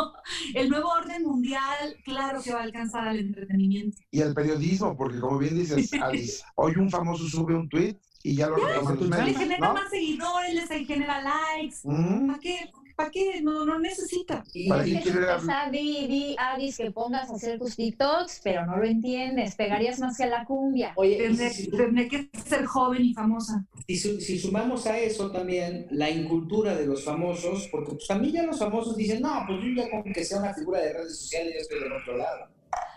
El nuevo orden mundial, claro que va a alcanzar al entretenimiento. Y el periodismo, porque como bien dices, Alice, hoy un famoso sube un tweet y ya lo retoman Le genera ¿no? más seguidores, les genera likes. Ujú. ¿Para qué? ¿Para qué? No, no necesita. Y, Para y- qué hablar? Esa di, di, Adis, que pongas a hacer tus TikToks, pero no lo entiendes, pegarías más que a la cumbia. oye, y Tendré, si, tendré que ser joven y famosa. si su- si sumamos a eso también la incultura de los famosos, porque pues también ya los famosos dicen, no, pues yo ya con que sea una figura de redes sociales ya estoy del otro lado.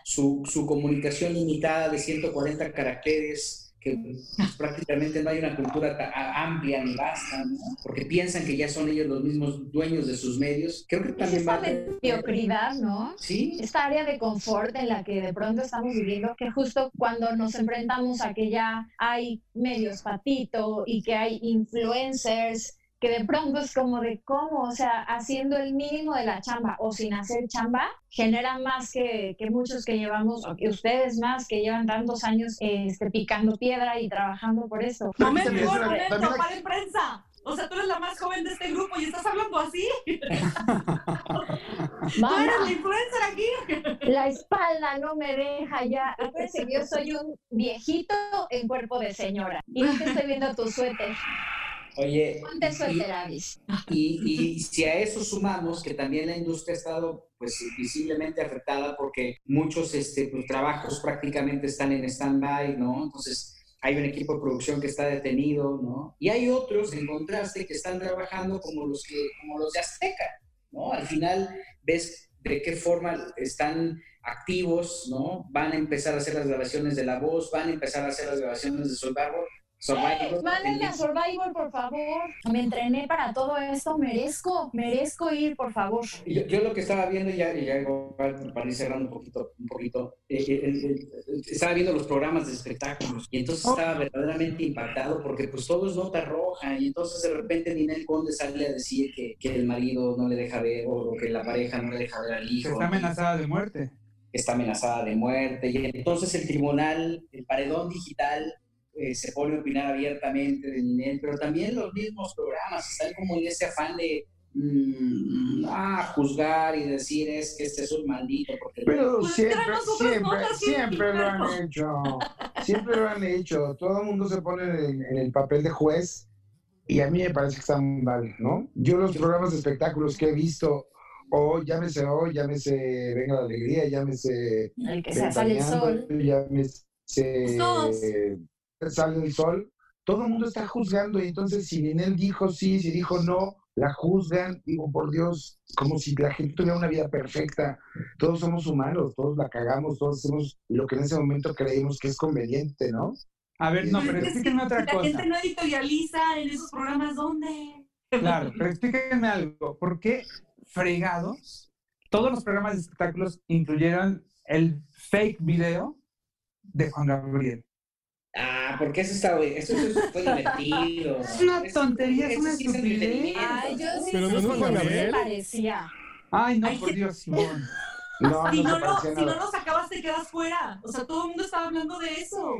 Su, su comunicación limitada de 140 caracteres, que pues, prácticamente no hay una cultura amplia ni vasta, ¿no? porque piensan que ya son ellos los mismos dueños de sus medios. Creo que Es también va esta a... mediocridad, ¿no? Sí, Esta área de confort en la que de pronto estamos viviendo, que justo cuando nos enfrentamos a que ya hay medios patito y que hay influencers, que de pronto es como de cómo, o sea, haciendo el mínimo de la chamba o sin hacer chamba, genera más que, que muchos que llevamos, o que ustedes más que llevan tantos años este, picando piedra y trabajando por eso. También hay- para en prensa. O sea, tú eres la más joven de este grupo y estás hablando así. Tú eres la influencer aquí. la espalda no me deja ya. Acuérdense que yo soy un viejito en cuerpo de señora. Y no te estoy viendo tu suéter. Oye, y-. Y, y si a eso sumamos que también la industria ha estado pues visiblemente afectada porque muchos este, pues, trabajos prácticamente están en stand-by, ¿no? Entonces hay un equipo de producción que está detenido, ¿no? Y hay otros, en contraste, que están trabajando como los, que, como los de Azteca, ¿no? Al final ves de qué forma están activos, ¿no? Van a empezar a hacer las grabaciones de La Voz, van a empezar a hacer las grabaciones de Survivor. Mándenme a Survivor, por favor. Me entrené para todo esto. Merezco, merezco ir, por favor. Yo, yo lo que estaba viendo, y ya, y ya igual para ir cerrando un poquito, un poquito eh, eh, estaba viendo los programas de espectáculos y entonces estaba verdaderamente impactado porque pues todo es nota roja y entonces de repente Ninel Conde sale a decir que, que el marido no le deja ver o que la pareja no le deja ver al que hijo. está amenazada de muerte. que está amenazada de muerte y entonces el tribunal, el paredón digital eh, se pone a opinar abiertamente de Ninel, pero también los mismos programas están como en ese afán de mm, ah, juzgar y decir es que este es un maldito. Porque Pero Pues siempre, otras siempre, sí, siempre lo han hecho. Siempre lo han hecho. Todo el mundo se pone en, en el papel de juez y a mí me parece que está muy mal, ¿no? Yo los programas de espectáculos que he visto, o llámese hoy, llámese Venga la Alegría, llámese El que se sale el sol. llámese Todos. Sale el Sol, todo el mundo está juzgando y entonces si Ninel dijo sí, si dijo no, la juzgan, digo, por Dios, como si la gente tuviera una vida perfecta. Todos somos humanos, todos la cagamos, todos hacemos lo que en ese momento creímos que es conveniente, ¿no? A ver, no, pero explíquenme otra la cosa. gente no editorializa en esos programas, ¿dónde? Claro, pero explíquenme algo. ¿Por qué fregados todos los programas de espectáculos incluyeron el fake video de Juan Gabriel? Ah, porque eso está, eso, eso fue divertido. Es una Eso- tontería, es eso una sí estupidez. Ay, yo sí Pero sé no me parecía. Ay, no, Ay, por Dios, Simón. No, si, no no si no lo sacabas, te quedas fuera. O sea, todo el mundo estaba hablando de eso.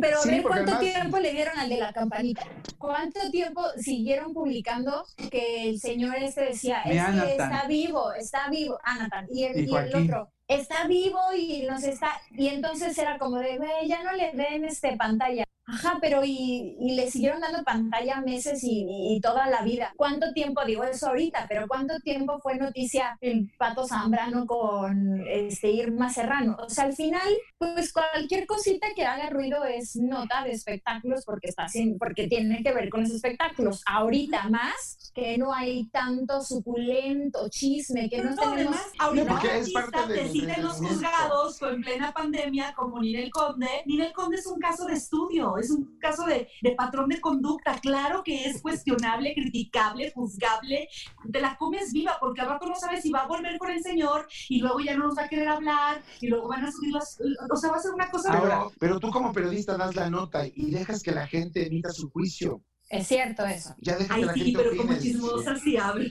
Pero a Sí, ver porque cuánto además- tiempo le dieron al de la campanita. ¿Cuánto tiempo siguieron publicando que el señor este decía, es que está vivo, está vivo, Anatan, y el, Y y el otro, está vivo y nos está, y entonces era como de, güey, ya no le den este pantalla. Ajá, pero y, y le siguieron dando pantalla meses y, y toda la vida. ¿Cuánto tiempo, digo eso ahorita, pero cuánto tiempo fue noticia el Pato Zambrano con este Irma Serrano? O sea, al final, pues cualquier cosita que haga ruido es nota de espectáculos porque está porque tiene que ver con los espectáculos. Ahorita más que no hay tanto suculento chisme, que Pero no no, tenemos además, ahorita hay es parte del deciden los juzgados en plena pandemia, como Ninel Conde. Ninel Conde es un caso de estudio, es un caso de, de patrón de conducta. Claro que es cuestionable, criticable, juzgable. Te la comes viva, porque al rato no sabes si va a volver con el señor y luego ya no nos va a querer hablar y luego van a subir las. O sea, va a ser una cosa. Pero, pero tú como periodista das la nota y dejas que la gente emita su juicio. Es cierto eso. Ya deja Ay, que la sí, gente pero opine. como chismosa sí hablo.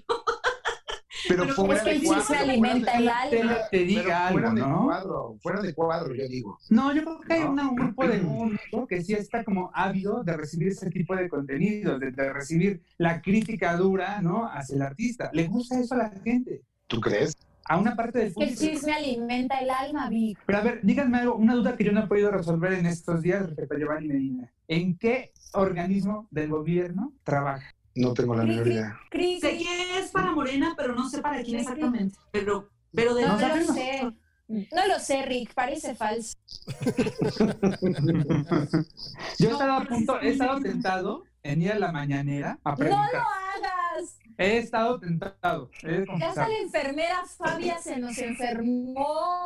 Pero pero fuera es que de el cuadro. chisme fuera alimenta de- el Te, alma. te pero diga fuera algo, de ¿no? cuadro, fuera de cuadro, yo digo. No, yo creo que hay ¿No? una- un grupo de público que sí está como ávido de recibir ese tipo de contenido, de, de recibir la crítica dura, ¿no? Hacia el artista. ¿Le gusta eso a la gente? ¿Tú crees? A una parte del que el chisme alimenta el alma, Vic. Pero a ver, díganme algo, una duda que yo no he podido resolver en estos días respecto a Giovanni Medina. ¿En qué organismo del gobierno trabaja? No tengo la menor idea. Sé que es para Morena, pero no sé para quién exactamente. Pero, pero de No ¿No lo sé. No lo sé, Rick, parece falso. Yo he estado a punto, he estado muy tentado en ir a la mañanera a ¡No lo hagas! He estado tentado. he hasta la enfermera Fabia se nos enfermó.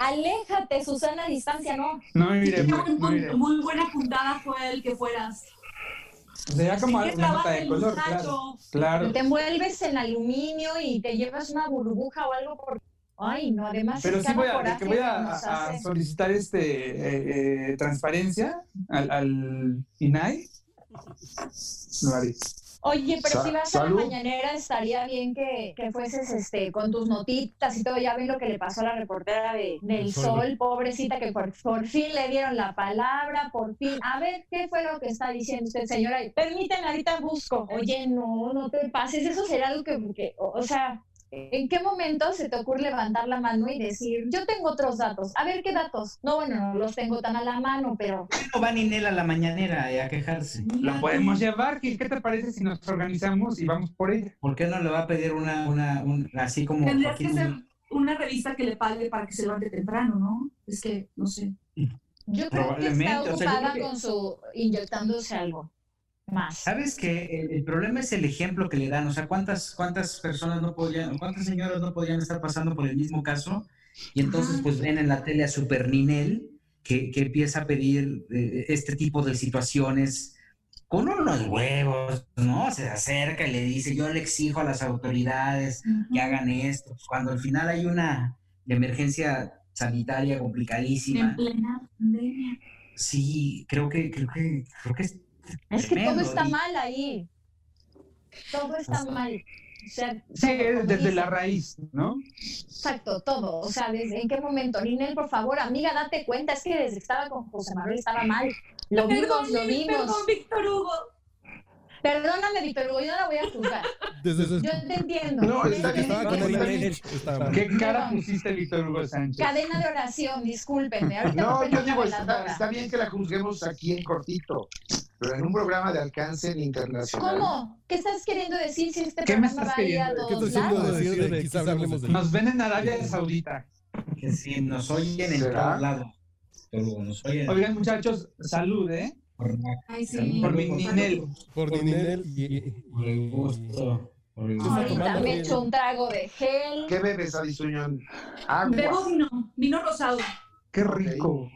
Aléjate, Susana, a distancia, no. No iré, pun- iré. muy buena puntada fue el que fueras. Sería como ¿En qué una nota de color, claro. Claro. Te envuelves en aluminio y te llevas una burbuja o algo por... Ay, no, además Pero sí voy a, que voy a, a- solicitar este eh, eh, transparencia al, al INAI. Lo haré. Oye, pero Sa- si vas a la mañanera estaría bien que, que fueses este, con tus notitas y todo. Ya ven lo que le pasó a la reportera de, del El Sol. Sol, pobrecita, que por, por fin le dieron la palabra, por fin. A ver, ¿qué fue lo que está diciendo usted, señora? Permíteme, ahorita busco. Oye, no, no te pases. Eso será algo que, que- o, o sea, ¿en qué momento se te ocurre levantar la mano y decir, yo tengo otros datos? A ver, ¿qué datos? No, bueno, no los tengo tan a la mano, pero No va Ninel a la mañanera eh, a quejarse. Lo podemos llevar, Gil. ¿Qué te parece si nos organizamos y vamos por ella? ¿Por qué no le va a pedir una, una, un, así como Tendrías que ser una revista que le pague para que se levante temprano, ¿no? Es que, no sé. yo creo que está o sea, ocupada que- con su inyectándose algo más. ¿Sabes que el, el problema es el ejemplo que le dan? O sea, ¿cuántas, cuántas personas no podían, cuántas señoras no podían estar pasando por el mismo caso? Y entonces, Ajá. pues ven en la tele a Super Ninel que, que empieza a pedir eh, este tipo de situaciones con unos huevos, ¿no? Se acerca y le dice, yo le exijo a las autoridades que hagan esto. Pues, Cuando al final hay una emergencia sanitaria complicadísima. En plena pandemia. Sí, creo que, creo que, creo que es Es que todo está mal ahí. Todo está mal. O sea, Sí, desde dice. la raíz, ¿no? Exacto, todo. O sea, ¿desde en qué momento? Ninel, por favor, amiga, date cuenta. Es que desde que estaba con José Manuel estaba mal. Lo vimos, lo vimos. Perdón, Víctor Hugo. Perdóname, Víctor Hugo, yo no la voy a juzgar. Yo te entiendo. No, está- bien. ¿Qué cara pusiste, Víctor Hugo Sánchez? Cadena de oración, discúlpenme. Ahorita No, me yo digo, está, está bien que la juzguemos aquí en cortito, pero en un programa de alcance internacional. ¿Cómo? ¿Qué estás queriendo decir si este ¿Qué me programa estás va a ir a queriendo? ¿Qué todos estás queriendo lados? decir de quizá hablemos de Nos ven en Arabia Saudita. Que si nos oyen en nos oyen. Oigan, muchachos, salud, ¿eh? Ay, sí. Por mi Ninel. Por Ninel y, Por el gusto. Por el gusto. Ahorita me echo un trago de gel. ¿Qué bebes, Adisuñón? Agua. Bebo vino, vino rosado. Qué rico.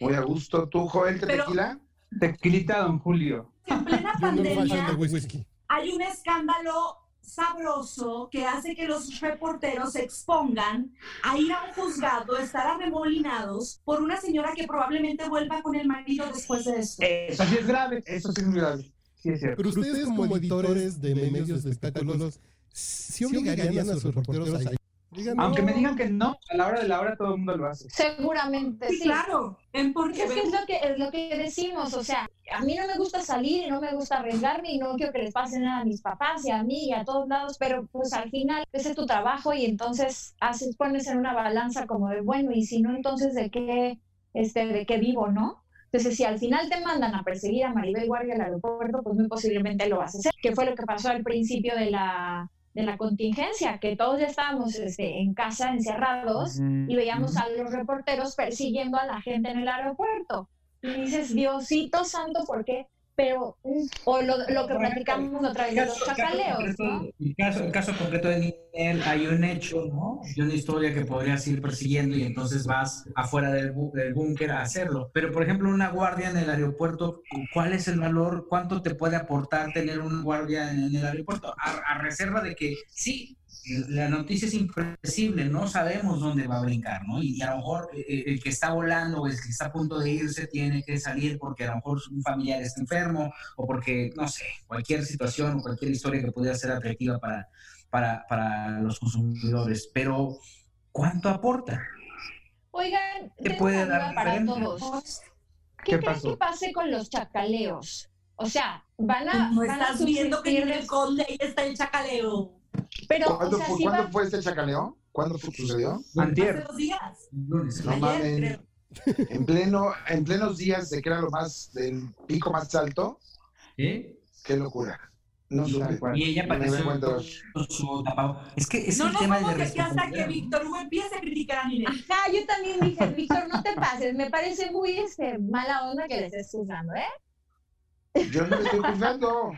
Muy a gusto. ¿Tú, Joel, qué Pero- tequila? Tequilita, don Julio. En plena pandemia hay un escándalo sabroso que hace que los reporteros se expongan a ir a un juzgado, estar arremolinados por una señora que probablemente vuelva con el marido después de esto. Eso sí es grave. Eso sí es grave. Sí es cierto. Pero ustedes como editores de medios de espectáculos, ¿sí obligarían a sus reporteros a ir? Digan, Aunque no. me digan que no, a la hora de la hora todo el mundo lo hace. Seguramente Sí, sí. claro, en porque Es que es lo que, es lo que decimos, o sea, a mí no me gusta salir y no me gusta arriesgarme y no quiero que les pase nada a mis papás y a mí y a todos lados, pero pues al final ese es tu trabajo y entonces haces, pones en una balanza como de, bueno, y si no, entonces de qué, este, de qué vivo, ¿no? Entonces, si al final te mandan a perseguir a Maribel Guardia al aeropuerto, pues muy posiblemente lo vas a hacer, que fue lo que pasó al principio de la, de la contingencia, que todos ya estábamos este, en casa encerrados y veíamos a los reporteros persiguiendo a la gente en el aeropuerto. Y dices, Diosito santo, ¿por qué? Pero, o lo, lo que platicamos otra vez de los chacaleos, ¿no? El caso, el caso concreto de Ninel, hay un hecho, ¿no? Hay una historia que podrías ir persiguiendo y entonces vas afuera del, del búnker a hacerlo. Pero, por ejemplo, una guardia en el aeropuerto, ¿cuál es el valor? ¿Cuánto te puede aportar tener una guardia en, el aeropuerto? A, a reserva de que sí. La noticia es impredecible, no sabemos dónde va a brincar, ¿no? Y, a lo mejor eh, el que está volando o el que está a punto de irse tiene que salir porque a lo mejor un familiar está enfermo o porque, no sé, cualquier situación o cualquier historia que pudiera ser atractiva para, para, para los consumidores. Pero, ¿cuánto aporta? Oigan, ¿Qué tengo puede dar para todos. ¿Qué, ¿Qué que pase con los chacaleos? O sea, van a, No van a estás viendo que en el conde ahí está el chacaleo. Pero, o ¿Cuándo, sea, fue, sí ¿cuándo van- fue este chacaleo? ¿Cuándo fue- sucedió? Hace Antier. dos días. Lunes. No mames. En pleno, en plenos días de que era lo más, del pico más alto, ¿Sí? qué locura. No cual. Y ella Me pareció encuentro. su tapado. Es que es No el nos tema de aquí hasta que. Víctor Hugo empiece a criticar a Ninel. Ajá, yo también dije, Víctor, no te pases, me parece muy este, mala onda que le estés juzgando, ¿eh? Yo no me estoy juzgando.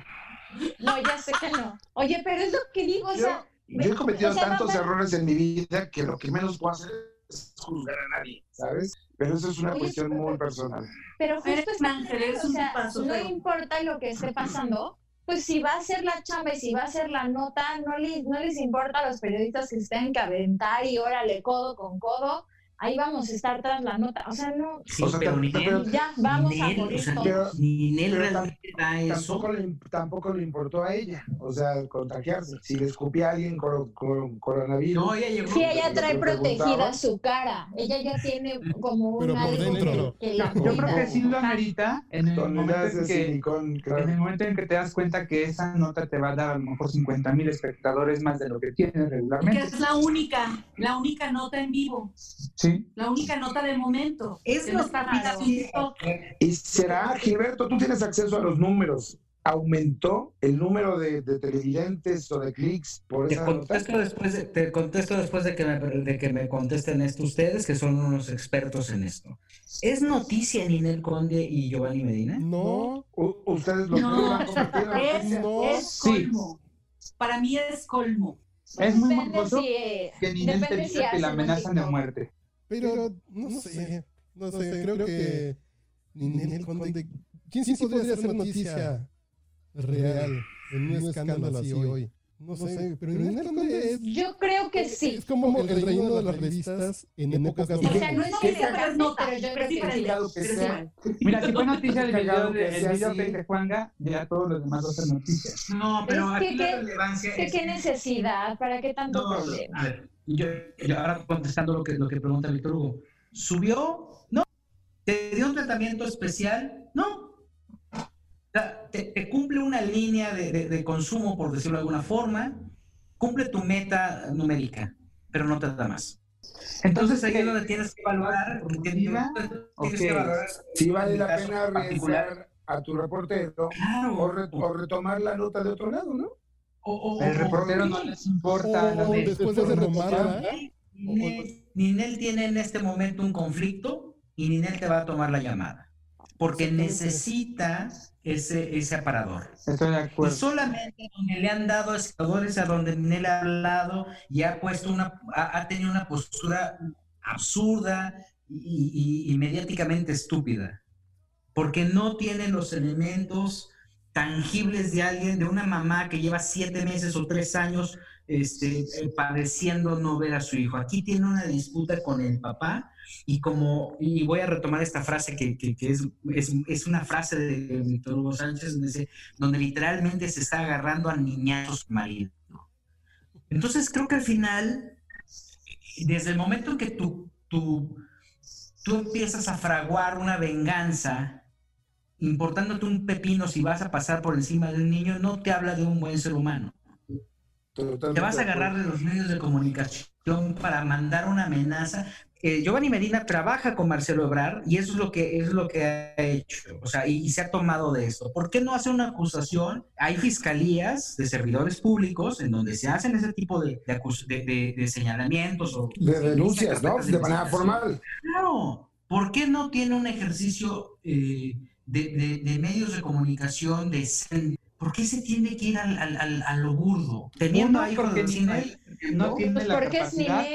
No, ya sé que no. Oye, pero es lo que digo, o Yo, sea, yo he cometido o sea, tantos mamá- errores en mi vida que lo que menos puedo hacer es juzgar a nadie, ¿sabes? Pero eso es una Oye, cuestión pero- muy personal. pero justo es o sea, no pero- importa lo que esté pasando, pues si va a ser la chamba y si va a ser la nota, no les, no les importa a los periodistas que se tengan que aventar y órale codo con codo, ahí vamos a estar tras la nota. O sea, no, Sí, O sea, pero Ninel, pero- ya vamos a morir o sea, todos. pero- Ninel realmente da eso. Tampoco le, tampoco le importó a ella, o sea, contagiarse. Si le escupía a alguien con, con coronavirus. No, ella llegó. Sí, ella trae protegida su cara. Ella ya tiene como Pero un por algo dentro. que, que la Yo creo que sí lo amerita en el, momento en de que, silicón, claro. en el momento en que te das cuenta que esa nota te va a dar a lo mejor 50 mil espectadores más de lo que tienes Que regularmente. es la única, la única nota en vivo, Sí. La única nota del momento. Es que lo no. Y será, Gilberto, tú tienes acceso a los números. ¿Aumentó el número de, de televidentes o de clics por Te esa nota? contesto después de, te contesto después de que, me, de que me contesten esto ustedes, que son unos expertos en esto. ¿Es noticia Ninel Conde y Giovanni Medina? No, U- ¿Ustedes lo No, han convertido en Es, noticia? No. es Sí. colmo. Para mí es colmo. Es muy Depende si, eh, que Ninel te depende si diga que la amenazan de muerte. Pero no sé, no sé, creo que Ninel Conde, ¿quién sí podría hacer noticia real en un escándalo así hoy? No sé, pero Ninel Conde es, Yo creo que sí. es como el reino de las revistas en épocas O sea, no es No, que sea pero no, pero yo pero creo es que que Pero sea. Mira, si fue noticia el video, de, el sea video de Juanga, ya todos los demás va a ser noticia. No, pero aquí la qué- relevancia ¿Qué, es qué que- necesidad? ¿Para qué tanto No, problema? Yo, yo ahora contestando lo que, lo que pregunta Víctor Hugo. ¿Subió? No. ¿Te dio un tratamiento especial? No. Te, te cumple una línea de, de- de consumo, por decirlo de alguna forma, cumple tu meta numérica, pero no te da más. Entonces ahí es donde tienes que evaluar, porque Sí vale la pena arriesgar, a tu reportero o, retomar la nota de otro lado, ¿no? O, el reportero no les importa. O, después de retomarla. Ninel tiene en este momento un conflicto y Ninel te va a tomar la llamada. Porque necesita ese, ese aparador. Estoy de acuerdo. Y solamente donde le han dado escadores a donde Ninel ha hablado y ha puesto una, ha, tenido una postura absurda y, y mediáticamente estúpida. Porque no tiene los elementos tangibles de alguien, de una mamá que lleva siete meses o tres años este, eh, padeciendo no ver a su hijo. Aquí tiene una disputa con el papá y como, y voy a retomar esta frase que, que, es, es, una frase de Víctor Hugo Sánchez, donde, literalmente se está agarrando a niñatos marido. Entonces creo que al final, desde el momento en que tú, tú, tú empiezas a fraguar una venganza, importándote un pepino si vas a pasar por encima del niño, no te habla de un buen ser humano. Te vas a agarrar de los medios de comunicación para mandar una amenaza. Eh, Giovanni Medina trabaja con Marcelo Ebrar y eso es lo que es lo que ha hecho, o sea, y, se ha tomado de esto. ¿Por qué no hace una acusación? Hay fiscalías de servidores públicos en donde se hacen ese tipo de, de, señalamientos o de denuncias, ¿no? De manera formal. Claro. ¿Por qué no tiene un ejercicio eh, de, medios de comunicación decente? ¿Por qué se tiene que ir al, al, a lo burdo? Teniendo ahí porque Ninel no tiene pues la capacidad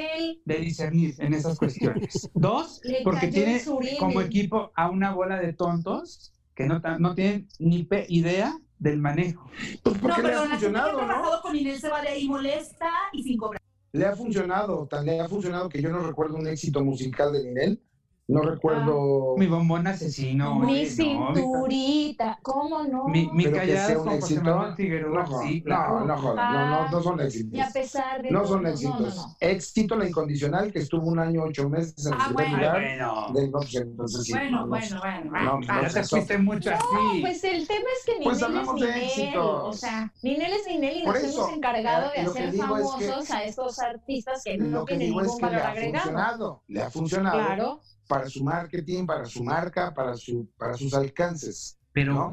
de discernir en esas cuestiones. Dos, porque tiene como equipo a una bola de tontos que no, no tienen ni idea del manejo. Pues porque no, le ha funcionado, ¿no? con Inés se va de ahí molesta y sin cobrar. Le ha funcionado, tan le ha funcionado que yo no recuerdo un éxito musical de Ninel no recuerdo. Ah, mi bombón asesino. Mi cinturita. ¿Cómo no? Mi, mi callada con José Manuel Figueroa. No, sí, claro. no, no, no, no, no son éxitos. Y a pesar de. No son éxitos. Éxito La Incondicional, que estuvo un año, ocho meses en el ah, bueno, lugar. Bueno. Del, no, pues, entonces, sí, bueno, bueno, bueno. No, no, te fuiste mucho así. No, pues el tema es que pues Ninel es Ninel. O sea, Ninel es Ninel y nos hemos encargado de hacer famosos a estos artistas que no tienen ningún valor agregado. Le ha funcionado. Claro para su marketing, para su marca, para, su, para sus alcances. Pero ¿no?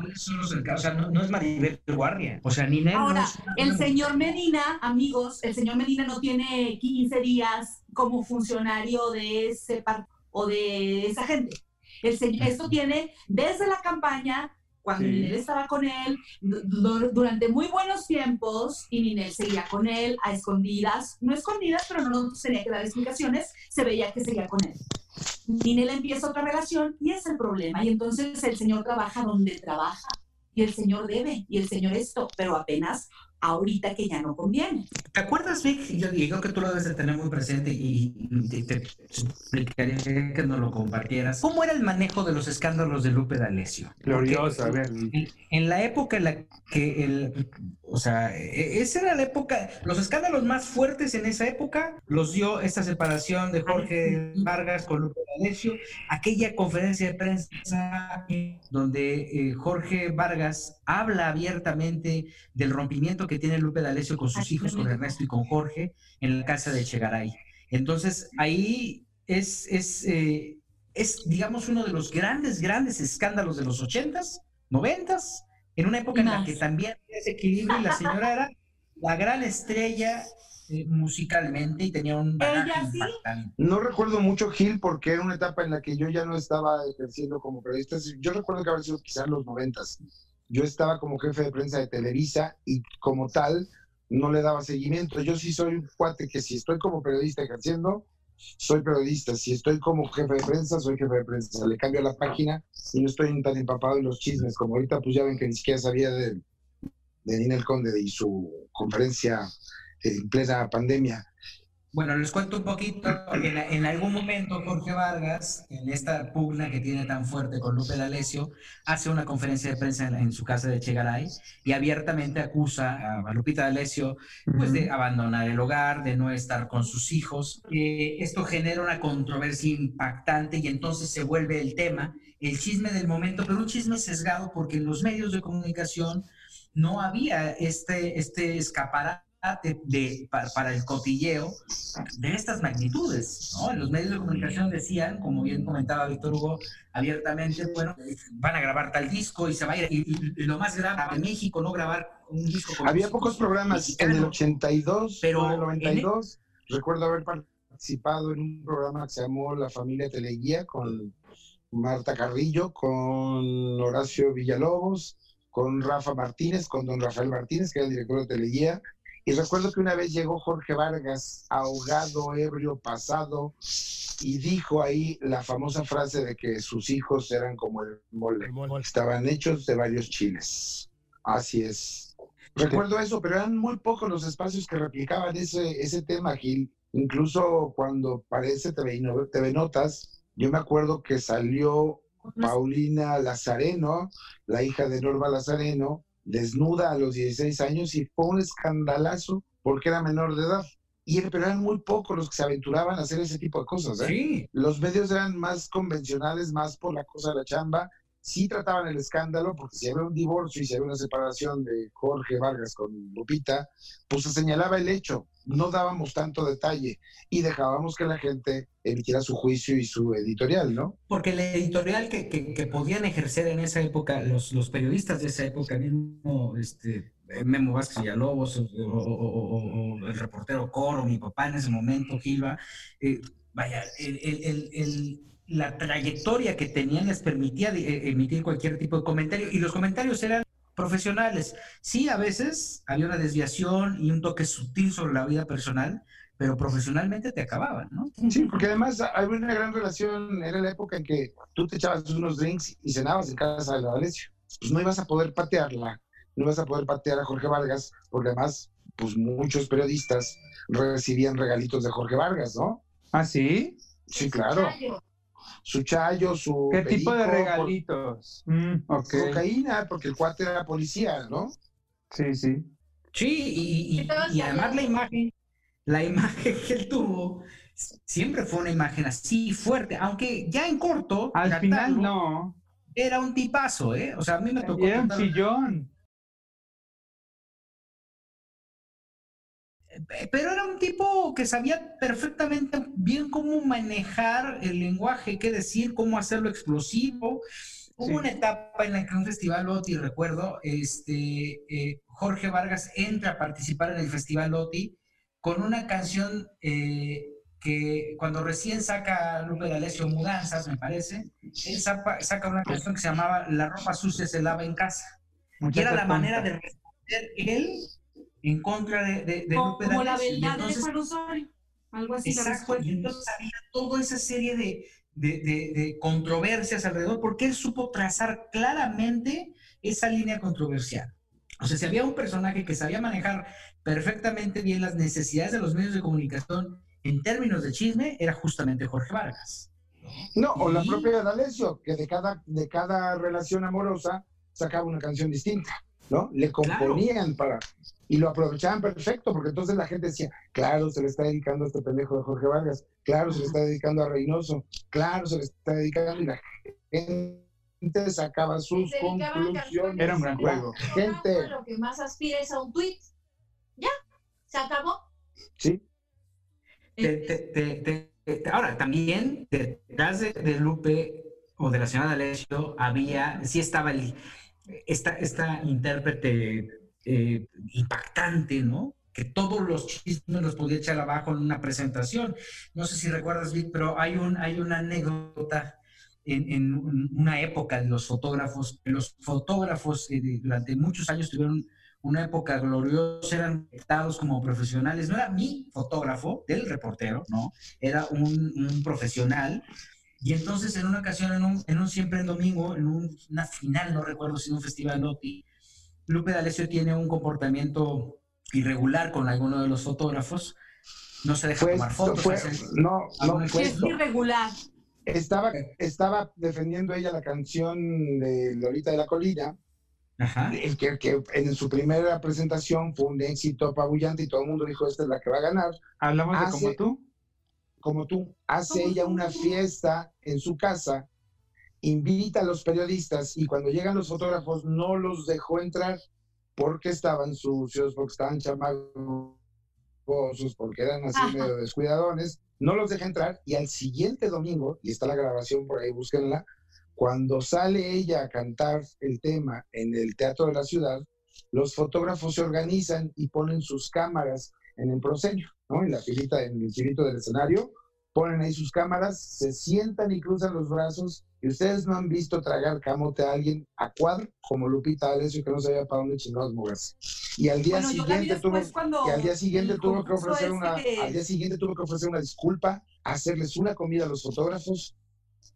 o sea, no, es Maribel Guardia. O sea, ni Ahora, el señor Medina, amigos, el señor Medina no tiene 15 días como funcionario de ese o de esa gente. El esto tiene desde la campaña, cuando Ninel estaba con él, durante muy buenos tiempos, y Ninel seguía con él a escondidas, no escondidas, pero no tenía que dar explicaciones, se veía que seguía con él. Ninel empieza otra relación y es el problema. Y entonces el Señor trabaja donde trabaja. Y el Señor debe, y el Señor esto, pero apenas ahorita que ya no conviene. ¿Te acuerdas, Vic? Yo digo que tú lo debes de tener muy presente y, te, explicaría que nos lo compartieras. ¿Cómo era el manejo de los escándalos de Lupe D'Alessio? Glorioso, a ver. En, la época en la que el... O sea, e, esa era la época... Los escándalos más fuertes en esa época los dio esta separación de Jorge Vargas con Lupe D'Alessio. Aquella conferencia de prensa donde eh, Jorge Vargas habla abiertamente del rompimiento que tiene Lupe D'Alessio con sus hijos, con Ernesto y con Jorge, en la casa de Chegaray. Entonces, ahí es, es, eh, es, digamos, uno de los grandes, grandes escándalos de los ochentas, noventas, en una época en la que también ese equilibrio y la señora era la gran estrella eh, musicalmente y tenía un bagaje impactante. No recuerdo mucho Gil porque era una etapa en la que yo ya no estaba ejerciendo como periodista. Yo recuerdo que había sido quizás los noventas yo estaba como jefe de prensa de Televisa y como tal no le daba seguimiento. Yo sí soy un cuate que si estoy como periodista ejerciendo, soy periodista. Si estoy como jefe de prensa, soy jefe de prensa. Le cambio la página y no estoy tan empapado en los chismes como ahorita, pues ya ven que ni siquiera sabía de, de Ninel Conde y su conferencia en plena pandemia. Bueno, les cuento un poquito. En, en, algún momento Jorge Vargas, en esta pugna que tiene tan fuerte con Lupe D'Alessio, hace una conferencia de prensa en, su casa de Chegaray y abiertamente acusa a, Lupita D'Alessio pues, de abandonar el hogar, de no estar con sus hijos. Eh, esto genera una controversia impactante y entonces se vuelve el tema, el chisme del momento, pero un chisme sesgado porque en los medios de comunicación no había este, este escaparate de, para, el cotilleo de estas magnitudes. ¿no? Los medios de comunicación decían, como bien comentaba Víctor Hugo, abiertamente, bueno, van a grabar tal disco y se va a ir. Y, lo más grave, en México no grabar un disco. Había pocos programas en el 82, pero en el 92. Recuerdo haber participado en un programa que se llamó La Familia Teleguía con Marta Carrillo, con Horacio Villalobos, con Rafa Martínez, con don Rafael Martínez, que era el director de Teleguía, y recuerdo que una vez llegó Jorge Vargas, ahogado, ebrio, pasado, y dijo ahí la famosa frase de que sus hijos eran como el mole, estaban hechos de varios chiles. Así es. Recuerdo eso, pero eran muy pocos los espacios que replicaban ese, ese tema, Gil. Incluso cuando parece TV, TV Notas, yo me acuerdo que salió Paulina Lazareno, la hija de Norma Lazareno, desnuda a los 16 años y fue un escandalazo porque era menor de edad. Y, pero eran muy pocos los que se aventuraban a hacer ese tipo de cosas. ¿eh? Los medios eran más convencionales, más por la cosa de la chamba, sí trataban el escándalo, porque si había un divorcio y si había una separación de Jorge Vargas con Lupita, pues se señalaba el hecho, no dábamos tanto detalle y dejábamos que la gente emitiera su juicio y su editorial, ¿no? Porque el editorial que, que, podían ejercer en esa época los, los periodistas de esa época, mismo este, Memo Vázquez Villalobos o, o, el reportero Coro, mi papá en ese momento, Gilva, eh, vaya, el, el la trayectoria que tenían les permitía eh, emitir cualquier tipo de comentario y los comentarios eran profesionales. Sí, a veces había una desviación y un toque sutil sobre la vida personal, pero profesionalmente te acababan, ¿no? Sí, porque además había una gran relación, era la época en que tú te echabas unos drinks y cenabas en casa de la Valencia. Pues no ibas a poder patearla, no ibas a poder patear a Jorge Vargas, porque además, pues muchos periodistas recibían regalitos de Jorge Vargas, ¿no? ¿Ah, sí? Sí, claro su chayo, su. ¿Qué tipo de regalitos? Mm, Cocaína, porque el cuate era policía, ¿no? Sí, sí. Sí, y, además la imagen, la imagen que él tuvo siempre fue una imagen así fuerte, aunque ya en corto. Al final no. Era un tipazo, ¿eh? O sea, a mí me tocó. Era un chillón. Pero era un tipo que sabía perfectamente bien cómo manejar el lenguaje, qué decir, cómo hacerlo explosivo. Hubo una etapa en la que un festival OTI, recuerdo, este, eh, Jorge Vargas entra a participar en el festival OTI con una canción eh, que cuando recién saca Lupe de Alessio Mudanzas, me parece, él saca, una canción que se llamaba La ropa sucia se lava en casa. y era la manera de responder él en contra de, de, de como, como la verdad entonces, de algo así. Exacto, y entonces había toda esa serie de, de, controversias alrededor, porque él supo trazar claramente esa línea controversial. O sea, si había un personaje que sabía manejar perfectamente bien las necesidades de los medios de comunicación en términos de chisme, era justamente Jorge Vargas. No, o la propia D'Alessio, que de cada, de cada relación amorosa sacaba una canción distinta, ¿no? Le componían para y lo aprovechaban perfecto, porque entonces la gente decía, claro, se le está dedicando a este pendejo de Jorge Vargas, claro, se le está dedicando a Reynoso, claro, se le está dedicando, y la gente sacaba sus conclusiones. Era un gran juego. Gente. Lo que más aspira es a un tweet. Ya, se acabó. Sí. ahora, también detrás de, Lupe o de la señora D'Alessio había, sí estaba el, esta, esta intérprete eh, impactante, ¿no? Que todos los chismes los podía echar abajo en una presentación. No sé si recuerdas, Vic, pero hay, un, hay una anécdota en, una época de los fotógrafos. Los fotógrafos eh, durante muchos años tuvieron una época gloriosa, eran tratados como profesionales. No era mi fotógrafo del reportero, ¿no? Era un, profesional. Y entonces en una ocasión, en un, en un siempre en domingo, en una final, no recuerdo si en un festival Noti, Lupe D'Alessio tiene un comportamiento irregular con alguno de los fotógrafos. No se deja tomar fotos. no, no, es irregular. Estaba, estaba defendiendo ella la canción de Lolita de la Colina, Ajá. Que, que, en su primera presentación fue un éxito apabullante y todo el mundo dijo, esta es la que va a ganar. ¿Hablamos de como tú? Como tú. Hace ella una fiesta en su casa invita a los periodistas y cuando llegan los fotógrafos no los dejó entrar porque estaban sucios, porque estaban chamagosos, porque eran así Ajá. medio descuidadones, no los deja entrar y al siguiente domingo, y está la grabación por ahí, búsquenla, cuando sale ella a cantar el tema en el Teatro de la Ciudad, los fotógrafos se organizan y ponen sus cámaras en el proscenio, ¿no? En la filita, en el filito del escenario, ponen ahí sus cámaras, se sientan y cruzan los brazos, y ustedes no han visto tragar camote a alguien a cuadro, como Lupita Alessio, que no sabía para dónde chingados moverse. Y al día Bueno, siguiente tuvo, y al día siguiente tuvo que ofrecer una, que- al día siguiente tuvo que ofrecer una disculpa, hacerles una comida a los fotógrafos.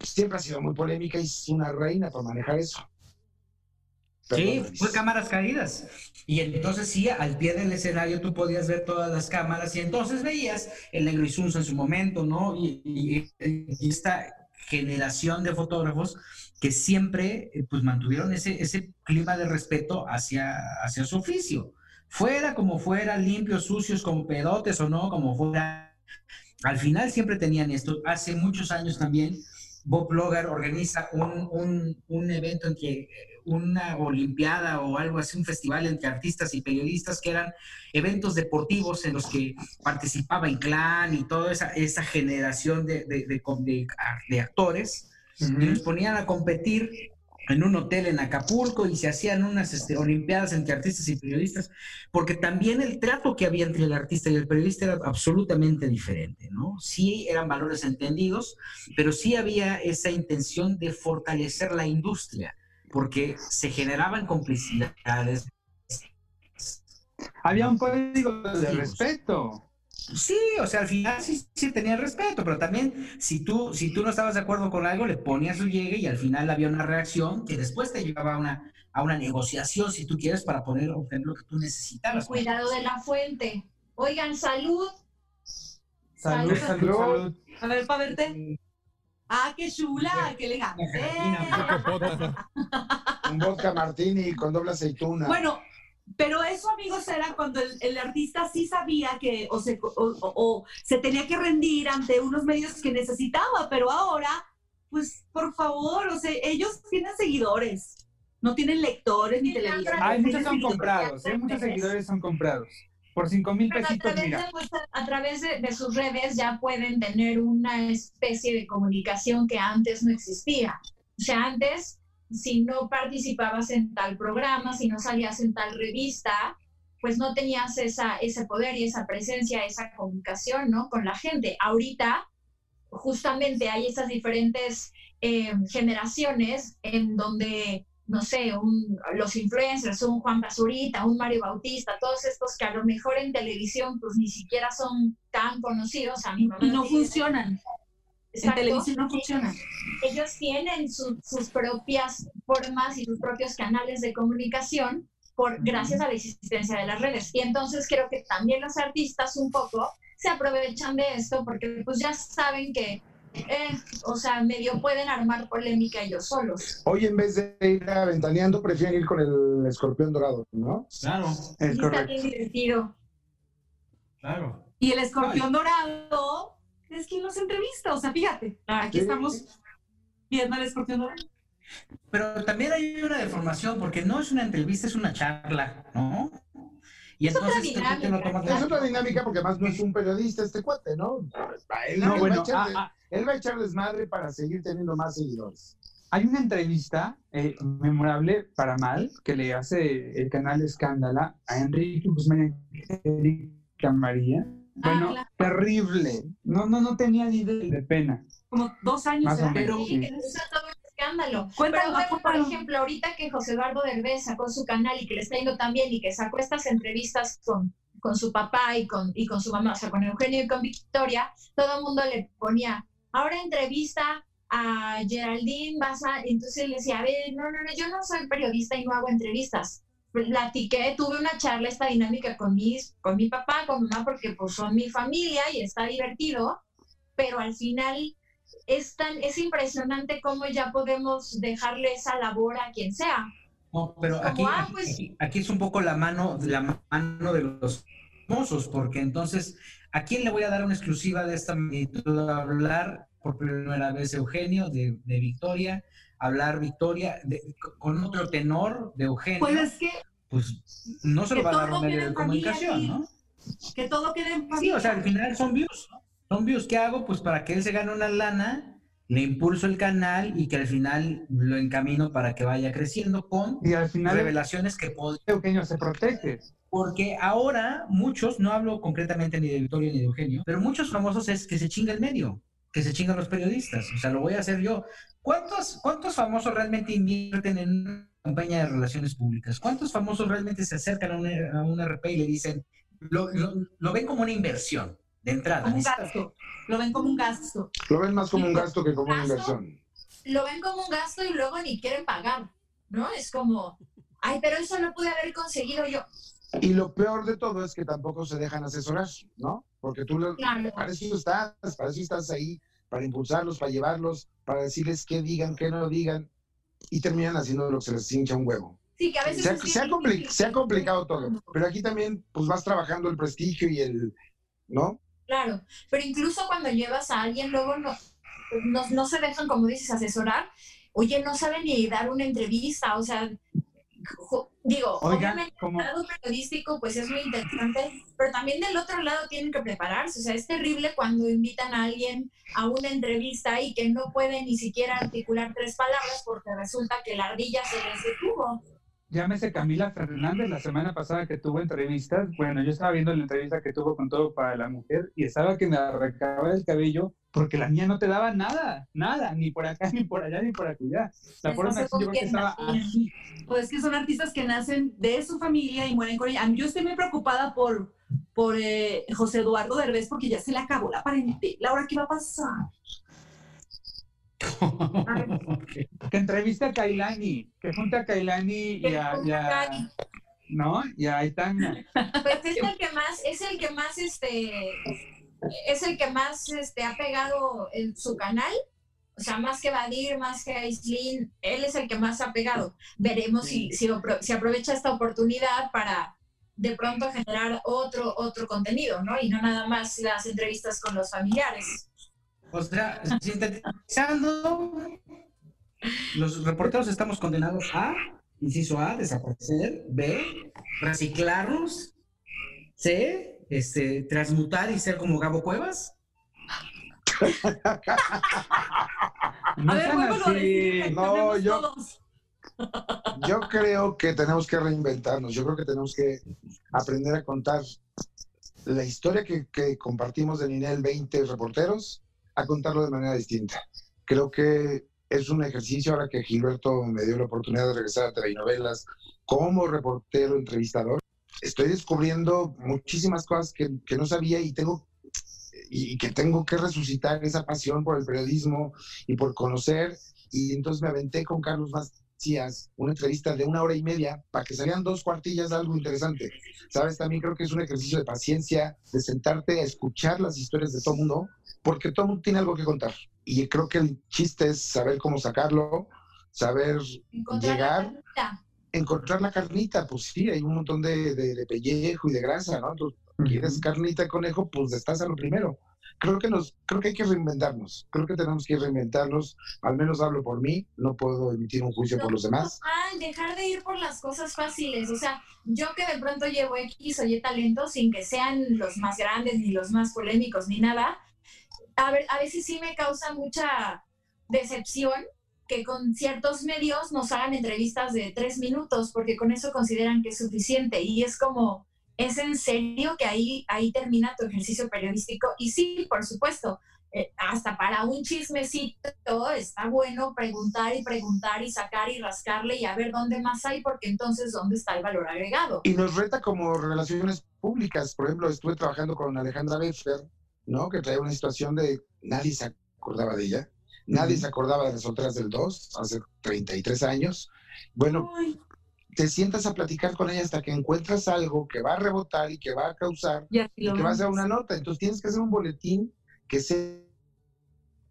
Siempre ha sido muy polémica y es una reina para manejar eso. Sí, fue cámaras caídas. Y entonces sí, al pie del escenario tú podías ver todas las cámaras y entonces veías el negro Isunza en su momento, ¿no? Y, y- y esta generación de fotógrafos que siempre eh, pues mantuvieron ese, ese clima de respeto hacia, hacia su oficio. Fuera como fuera, limpios, sucios, como pedotes o no, como fuera. Al final siempre tenían esto. Hace muchos años también Bob Logar organiza un, un, un evento en que una olimpiada o algo así, un festival entre artistas y periodistas que eran eventos deportivos en los que participaba Inclán y toda esa, esa generación de, de, de, de- de actores y los ponían a competir en un hotel en Acapulco y se hacían unas este, olimpiadas entre artistas y periodistas, porque también el trato que había entre el artista y el periodista era absolutamente diferente, ¿no? Sí eran valores entendidos, pero sí había esa intención de fortalecer la industria, porque se generaban complicidades. Había un código de respeto. Sí, o sea, al final sí, sí tenía respeto, pero también si tú, si tú no estabas de acuerdo con algo, le ponías su llegue y al final había una reacción que después te llevaba a una, a una negociación, si tú quieres, para poder obtener lo que tú necesitabas. Cuidado de la fuente. Oigan, salud. Salud, Salud. salud, salud. A ver, para verte. Ah, qué chula, qué elegante. Un vodka martini con doble aceituna. Bueno, pero eso, amigos, era cuando el, el artista sí sabía que o se, o- o- o se tenía que rendir ante unos medios que necesitaba, pero ahora, pues, por favor, o sea, ellos tienen seguidores, no tienen lectores ni televidentes. Ay, muchos son comprados, ¿eh? Muchos seguidores son comprados. Por cinco mil Pero a pesitos, través, mira. de, a través de, de sus redes ya pueden tener una especie de comunicación que antes no existía. O sea, antes, si no participabas en tal programa, si no salías en tal revista, pues no tenías esa, ese poder y esa presencia, esa comunicación, ¿no? Con la gente. Ahorita, justamente hay esas diferentes eh, generaciones en donde no sé, un- los influencers, un Juan Basurita, un Mario Bautista, todos estos que a lo mejor en televisión pues ni siquiera son tan conocidos, a Y no sí, funcionan. En televisión no funcionan. ellos tienen su- sus propias formas y sus propios canales de comunicación por, gracias a la existencia de las redes. Y entonces creo que también los artistas un poco se aprovechan de esto porque pues ya saben que, eh, o sea, medio pueden armar polémica ellos solos. Hoy en vez de ir a ventaneando, prefieren ir con el escorpión dorado, ¿no? Claro, Es está correcto. bien divertido. claro. Y el escorpión dorado es quien los entrevista. O sea, fíjate, aquí Sí. estamos viendo al escorpión dorado. Pero también hay una deformación, porque no es una entrevista, es una charla, ¿no? Y Es otra entonces te lo dinámica, tomas- Es otra dinámica porque además no es un periodista este cuate, ¿no? Él, No, él bueno, va, a echar, ah, ah, él va a echar desmadre para seguir teniendo más seguidores. hay una entrevista eh, memorable para mal que le hace el canal Escándala a Enrique Guzmán y Erika María. Bueno, claro. terrible. No, no, no tenía ni de, de pena. Como dos años. Más o menos. Sí, sí. Escándalo. Cuéntalo, Pero bueno, por ejemplo, ahorita que José Eduardo Derbez sacó su canal y que le está yendo tan bien y que sacó estas entrevistas con, con su papá y con, y con su mamá, o sea, con Eugenio y con Victoria, todo el mundo le ponía, ahora entrevista a Geraldine, vas a... Entonces él decía, a ver, no, no, no, yo no soy periodista y no hago entrevistas. Platiqué, tuve una charla, esta dinámica con, mis, con mi papá, con mi mamá, porque pues son mi familia y está divertido, pero al final es, tan, es impresionante cómo ya podemos dejarle esa labor a quien sea. No, pero Como, aquí, ah, aquí- pues- aquí- aquí es un poco la mano, la mano de los mozos, porque entonces, ¿a quién le voy a dar una exclusiva de esta magnitud? Hablar por primera vez Eugenio de, de Victoria, hablar Victoria de- con otro tenor de Eugenio. Pues es que pues no se lo va a dar un medio de comunicación, sí. ¿no? Que todo quede en Sí, familia. o sea, al final son views, ¿no? Son views. ¿Qué hago? Pues para que él se gane una lana, le impulso el canal y que al final lo encamino para que vaya creciendo con Y al final, revelaciones que Eugenio se protege. Porque ahora muchos, no hablo concretamente ni de Victoria ni de Eugenio, pero muchos famosos es que se chinga el medio, que se chingan los periodistas. O sea, lo voy a hacer yo. ¿Cuántos, cuántos famosos realmente invierten en una campaña de relaciones públicas? ¿Cuántos famosos realmente se acercan a un, a un RP y le dicen, lo, lo- lo ven como una inversión de entrada? Como un gasto. Lo ven como un gasto. Lo ven más como un gasto que como una inversión. Lo ven como un gasto y luego ni quieren pagar, ¿no? Es como, ay, pero eso lo pude haber conseguido yo. Y lo peor de todo es que tampoco se dejan asesorar, ¿no? Porque tú, lo- Claro. para eso estás, para eso estás ahí, para impulsarlos, para llevarlos, para decirles qué digan, qué no digan, y terminan haciendo lo que se les hincha un huevo. Sí, que a veces ha, ha se ha complicado todo, pero aquí también pues vas trabajando el prestigio y el, ¿no? Claro, pero incluso cuando llevas a alguien, luego no, no, no se dejan, como dices, asesorar. Oye, no saben ni dar una entrevista, o sea, digo, Oigan, obviamente como, el lado periodístico pues es muy interesante, pero también del otro lado tienen que prepararse, o sea, es terrible cuando invitan a alguien a una entrevista y que no puede ni siquiera articular tres palabras porque resulta que la ardilla se les detuvo. Llámese Camila Fernández, la semana pasada que tuvo entrevistas. Bueno, yo estaba viendo la entrevista que tuvo con Todo para la Mujer y estaba que me arrancaba el cabello porque la niña no te daba nada, nada, ni por acá, ni por allá, ni por acullá. La Maxine, yo creo que estaba así. Pues que son artistas que nacen de su familia y mueren con ella. Yo estoy muy preocupada por, por eh, José Eduardo Derbez porque ya se le acabó la parentela. ¿Ahora qué va a pasar? Que entrevista a Kailani, que junta a Kailani y a, y a- ¿no? Y a Aitana. Pues es el que más, es el que más, este, es el que más, este, ha pegado en su canal. O sea, más que Badir, más que Aislin, él es el que más ha pegado. Veremos si, si, si aprovecha esta oportunidad para de pronto generar otro, otro contenido, ¿no? Y no nada más las entrevistas con los familiares. O sea, sintetizando, los reporteros estamos condenados a, inciso A, desaparecer, B, reciclarnos, C, este, transmutar y ser como Gabo Cuevas. No a ver, así. decir. No, yo- todos. Yo creo que tenemos que reinventarnos, yo creo que tenemos que aprender a contar la historia que, que compartimos de Ninel 20 reporteros, a contarlo de manera distinta. Creo que es un ejercicio ahora que Gilberto me dio la oportunidad de regresar a telenovelas como reportero, entrevistador. Estoy descubriendo muchísimas cosas que, no sabía y tengo y que tengo que resucitar esa pasión por el periodismo y por conocer. Y entonces me aventé con Carlos Una entrevista de una hora y media para que salieran dos cuartillas de algo interesante. ¿Sabes? También creo que es un ejercicio de paciencia, de sentarte a escuchar las historias de todo mundo, porque todo mundo tiene algo que contar. Y creo que el chiste es saber cómo sacarlo, saber Encontrar la Llegar. carnita. encontrar la carnita. Pues sí, hay un montón de, de- de pellejo y de grasa, ¿no? Entonces, quieres carnita de conejo, pues estás a lo primero. Creo que nos, creo que hay que reinventarnos. Creo que tenemos que reinventarnos. Al menos hablo por mí. No puedo emitir un juicio por los demás. Ah, dejar de ir por las cosas fáciles. O sea, yo que de pronto llevo X o Y talento sin que sean los más grandes, ni los más polémicos, ni nada, a, ver, a veces sí me causa mucha decepción que con ciertos medios nos hagan entrevistas de tres minutos, porque con eso consideran que es suficiente. Y es como, ¿es en serio que ahí, ahí termina tu ejercicio periodístico? Y sí, por supuesto, eh, hasta para un chismecito está bueno preguntar y preguntar y sacar y rascarle y a ver dónde más hay, porque entonces dónde está el valor agregado. Y nos reta como relaciones públicas. Por ejemplo, estuve trabajando con Alejandra Beffer, ¿no? Que traía una situación de nadie se acordaba de ella. Nadie se acordaba de las solteras del 2 hace 33 años. Bueno, Ay, te sientas a platicar con ella hasta que encuentras algo que va a rebotar y que va a causar y y que va a ser una nota. Entonces tienes que hacer un boletín que sea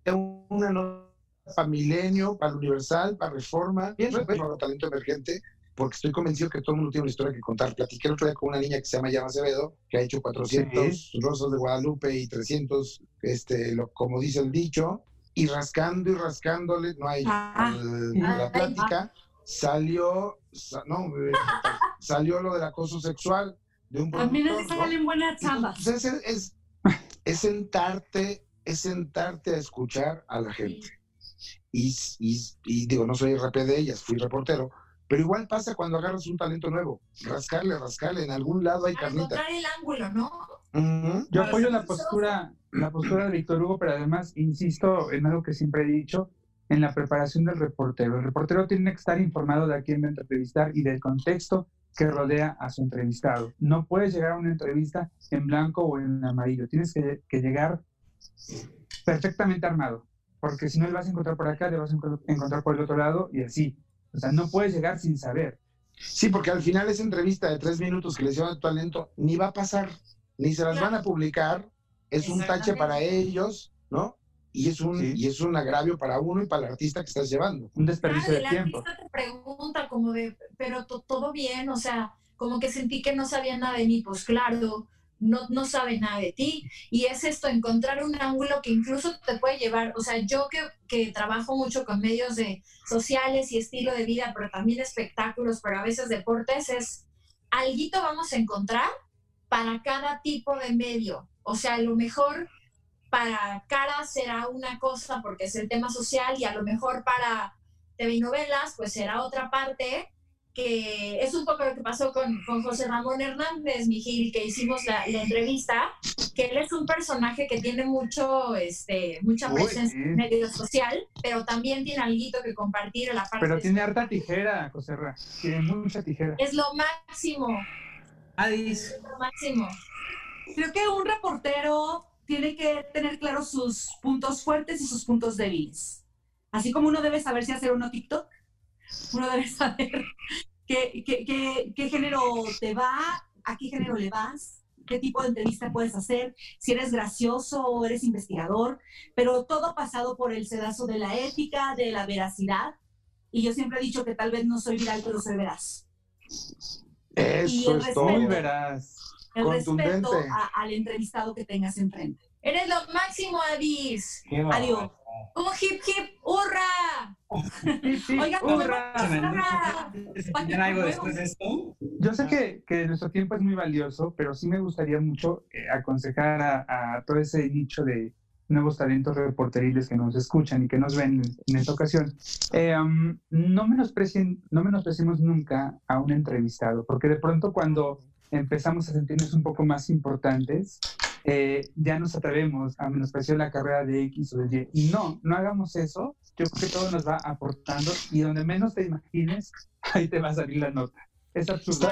una nota para Milenio, para el Universal, para Reforma, bien para talento emergente, porque estoy convencido que todo el mundo tiene una historia que contar. Platiqué el otro día con una niña que se llama Llama Acevedo, que ha hecho 400 Rosas de Guadalupe y 300, este, lo, como dice el dicho, y rascando y rascándole, no hay Ah. al- la Ay. plática, salió, sa- no, eh, salió lo del acoso sexual de un También productor, es ¿no? salen buenas chambas. Pues es, es, es sentarte, es sentarte a escuchar a la gente. Y, y, y digo, no soy RP de ellas, fui reportero, pero igual pasa cuando agarras un talento nuevo. Rascarle, rascarle, en algún lado hay carnita. encontrar el ángulo, ¿no? Yo apoyo la postura, la postura de Víctor Hugo, pero además insisto en algo que siempre he dicho, en la preparación del reportero. El reportero tiene que estar informado de a quién va a entrevistar y del contexto que rodea a su entrevistado. No puedes llegar a una entrevista en blanco o en amarillo. Tienes que, que llegar perfectamente armado, porque si no le vas a encontrar por acá, le vas a enco- encontrar por el otro lado y así. O sea, no puedes llegar sin saber. Sí, porque al final esa entrevista de tres minutos que les llevan de talento ni va a pasar, ni se las van a publicar, es un tache para ellos, ¿no? Y es un, Sí. y es un agravio para uno y para el artista que estás llevando. Un desperdicio y de el tiempo. artista te pregunta como de, pero to- todo bien, o sea, como que sentí que no sabía nada de mí, pues claro, no, no sabe nada de ti. Y es esto, encontrar un ángulo que incluso te puede llevar, o sea, yo que, que trabajo mucho con medios de sociales y estilo de vida, pero también espectáculos, pero a veces deportes, es alguito vamos a encontrar para cada tipo de medio. O sea, a lo mejor para cara será una cosa porque es el tema social y a lo mejor para TV y novelas pues será otra parte que es un poco lo que pasó con, con José Ramón Hernández, mi Gil, que hicimos la, la entrevista, que él es un personaje que tiene mucho, este, mucha Uy, presencia sí. en medio social, pero también tiene algo que compartir en la parte Pero tiene harta tijera, José Ra. Tiene mucha tijera. Es lo máximo, Adis, lo máximo. Creo que un reportero tiene que tener claros sus puntos fuertes y sus puntos débiles. Así como uno debe saber si hacer uno TikTok, uno debe saber qué, qué- qué- qué género te va, a qué género le vas, qué tipo de entrevista puedes hacer, si eres gracioso o eres investigador, pero todo pasado por el sedazo de la ética, de la veracidad. Y yo siempre he dicho que tal vez no soy viral, pero soy veraz. Y Eso el es respeto. todo. Muy veraz. El respeto a- al entrevistado que tengas enfrente. Eres lo máximo, Adis. Adiós. Un hip hip, hurra. Oigan, ¡Hurra! ¿Tener algo después de esto? Yo sé que, que nuestro tiempo es muy valioso, pero sí me gustaría mucho eh, aconsejar a, a todo ese nicho de nuevos talentos reporteriles que nos escuchan y que nos ven en, en esta ocasión. Eh, um, no, menosprecien, no menospreciemos nunca a un entrevistado, porque de pronto cuando empezamos a sentirnos un poco más importantes, eh, ya nos atrevemos a menospreciar la carrera de X o de Y. Y no, no hagamos eso. Yo creo que todo nos va aportando y donde menos te imagines, ahí te va a salir la nota. Es absurdo,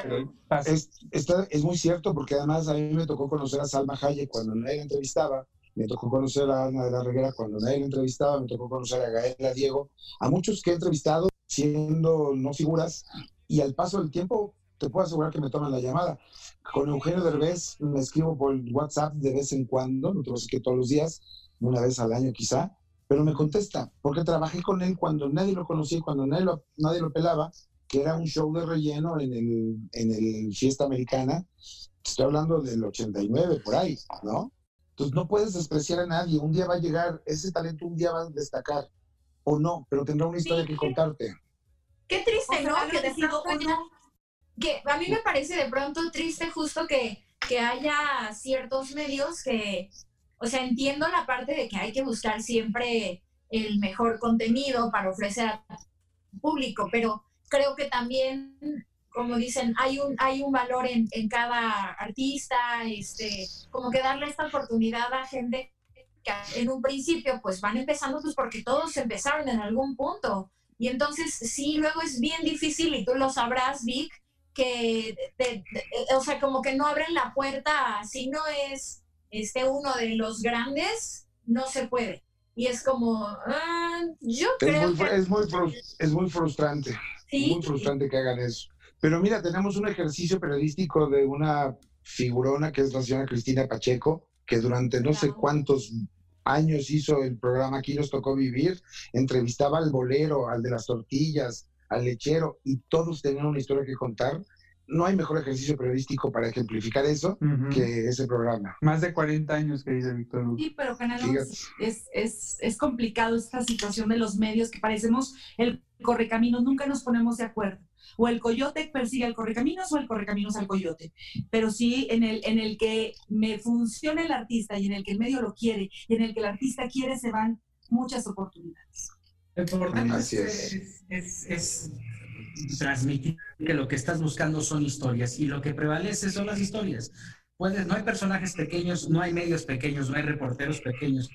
pasa. Es, está- es muy cierto, porque además a mí me tocó conocer a Salma Hayek cuando nadie la entrevistaba, me tocó conocer a Ana de la Reguera cuando nadie la entrevistaba, me tocó conocer a Gaela Diego, a muchos que he entrevistado siendo no figuras, y al paso del tiempo te puedo asegurar que me toman la llamada. Con Eugenio Derbez me escribo por WhatsApp de vez en cuando, no decir que todos los días, una vez al año quizá, pero me contesta, porque trabajé con él cuando nadie lo conocía, y cuando nadie lo, nadie lo pelaba, que era un show de relleno en el, en el Fiesta Americana. Estoy hablando del 89, por ahí, ¿no? Entonces no puedes despreciar a nadie. Un día va a llegar, ese talento un día va a destacar, o no, pero tendrá una historia que contarte. Qué triste, O sea, ¿no? Que de agradecido que a mí me parece de pronto triste justo que, que haya ciertos medios que, o sea, entiendo la parte de que hay que buscar siempre el mejor contenido para ofrecer al público, pero creo que también, como dicen, hay un, hay un valor en, en cada artista, este, como que darle esta oportunidad a gente que en un principio pues van empezando pues porque todos empezaron en algún punto. Y entonces sí, luego es bien difícil y tú lo sabrás, Vic, que, te- te- o sea, como que no abren la puerta, si no es este uno de los grandes, no se puede. Y es como, ah, yo Es creo muy, que es, muy es muy frustrante, sí. muy frustrante que hagan eso. Pero mira, tenemos un ejercicio periodístico de una figurona que es la señora Cristina Pacheco, que durante no sé cuántos años hizo el programa Aquí nos tocó vivir, entrevistaba al bolero, al de las tortillas, al lechero, y todos tenían una historia que contar. no hay mejor ejercicio periodístico para ejemplificar eso Ujú. que ese programa. Más de 40 años, querido Víctor. Sí, pero Canal Fíjate. 11 es, es, es complicado esta situación de los medios que parecemos el correcaminos, nunca nos ponemos de acuerdo. O el coyote persigue al correcaminos o el correcaminos al coyote. Pero sí en el, en el que me funciona el artista y en el que el medio lo quiere y en el que el artista quiere se van muchas oportunidades. Lo importante Así es, es. es- es- transmitir que lo que estás buscando son historias y lo que prevalece son las historias. Puedes, no hay personajes pequeños, no hay medios pequeños, no hay reporteros pequeños.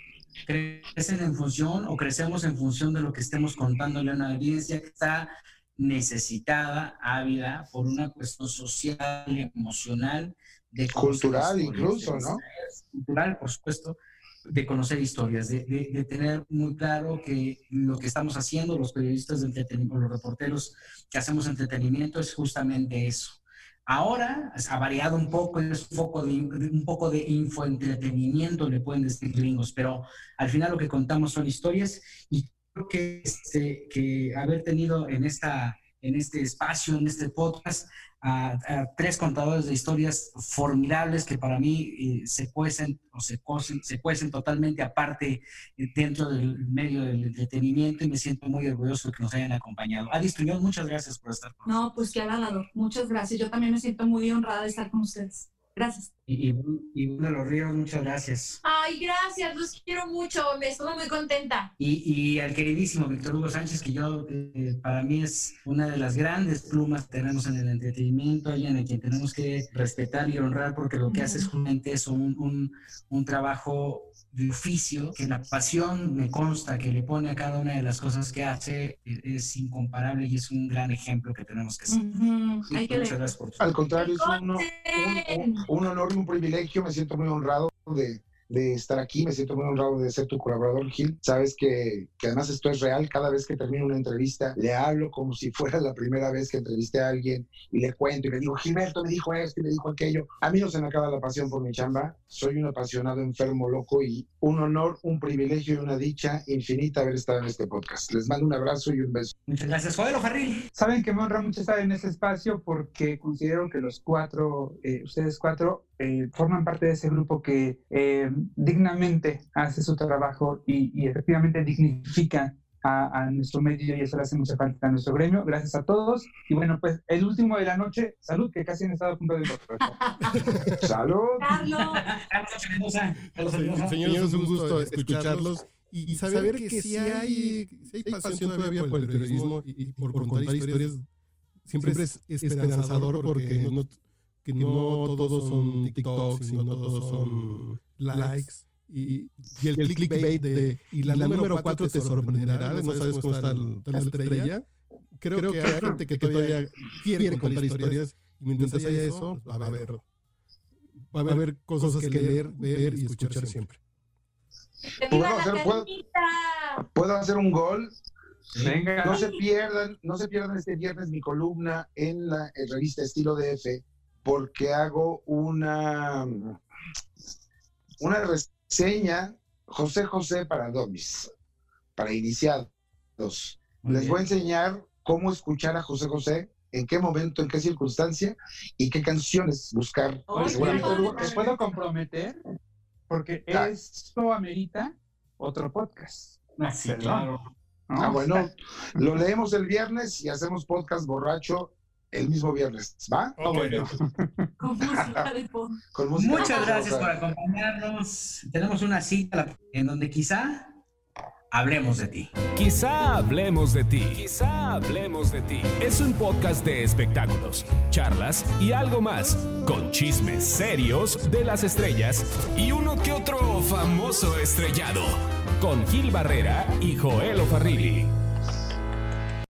Crecen en función o crecemos en función de lo que estemos contándole a una audiencia que está necesitada, ávida por una cuestión social y emocional de Cultural incluso, ¿no? Cultural, por supuesto, de conocer historias, de, de- tener muy claro que lo que estamos haciendo, los periodistas de entretenimiento, los reporteros que hacemos entretenimiento, es justamente eso. Ahora ha variado un poco, es un poco de, de- un poco de infoentretenimiento, le pueden decir gringos, pero al final lo que contamos son historias y creo que, este, que haber tenido en, esta, en este espacio, en este podcast, a, a tres contadores de historias formidables que para mí eh, se cuecen o se cuecen, se cuecen totalmente aparte eh, dentro del medio del entretenimiento y me siento muy orgulloso de que nos hayan acompañado. Adi Estuñón, muchas gracias por estar con nosotros. No, pues qué halagador. Muchas gracias. Yo también me siento muy honrada de estar con ustedes. Gracias. Y, y, y Bruno Los Ríos, muchas gracias. Ay, gracias, los quiero mucho, me estuve muy contenta. Y, y al queridísimo Víctor Hugo Sánchez, que yo, eh, para mí es una de las grandes plumas que tenemos en el entretenimiento, alguien a quien tenemos que respetar y honrar, porque lo que hace es justamente eso, un, un, un trabajo de oficio, que la pasión me consta que le pone a cada una de las cosas que hace, eh, es incomparable y es un gran ejemplo que tenemos que seguir. Gracias por tu Al contrario, es un, un- un honor un privilegio. Me siento muy honrado de, de estar aquí. Me siento muy honrado de ser tu colaborador, Gil. Sabes que, que además esto es real. Cada vez que termino una entrevista, le hablo como si fuera la primera vez que entrevisté a alguien y le cuento y le digo, Gilberto me dijo esto y me dijo aquello. A mí no se me acaba la pasión por mi chamba. Soy un apasionado, enfermo, loco y un honor, un privilegio y una dicha infinita haber estado en este podcast. Les mando un abrazo y un beso. Muchas gracias. Joel Ojarril. Saben que me honra mucho estar en este espacio porque considero que los cuatro, eh, ustedes cuatro, eh, forman parte de ese grupo que eh, dignamente hace su trabajo y, y efectivamente dignifica a, a nuestro medio y eso le hace mucha falta a nuestro gremio. Gracias a todos. Y bueno, pues el último de la noche, salud, que casi han estado a punto de ¡Salud! Carlos. Carlos. Señores, es un gusto escucharlos y, y saber, que sí hay, sí hay pasión todavía por el periodismo y, y por, por contar historias. Siempre es esperanzador porque no, que no todos son TikToks, y no todos son likes. Y, y el clickbait de y la, número 4 te sorprenderá, no sabes cómo está el- la estrella. Creo, que hay gente que todavía quiere contar historias y mientras haya eso, va a haber, va a haber cosas que leer, ver y escuchar siempre. ¡Que ¿Puedo la hacer- puedo-! ¿Puedo hacer un gol? Venga. No se pierdan, no se pierdan este viernes mi columna en la eh, revista Estilo DF, porque hago una, una reseña José José para Domis, para iniciados. Muy Les bien. voy a enseñar cómo escuchar a José José, en qué momento, en qué circunstancia y qué canciones buscar. Ay, Oye, ¿te puedo comprometer? Porque Claro. esto amerita otro podcast. Ah, sí, claro. ¿no? Ah, bueno, lo leemos el viernes y hacemos podcast borracho el mismo viernes, ¿va? Ah, bueno. Con música de fondo. Con música Muchas de gracias por acompañarnos. Tenemos una cita en donde quizá hablemos de ti. Quizá hablemos de ti. Quizá hablemos de ti. Es un podcast de espectáculos, charlas y algo más, con chismes serios de las estrellas y uno que otro famoso estrellado, con Gil Barrera y Joel Ofarrilli.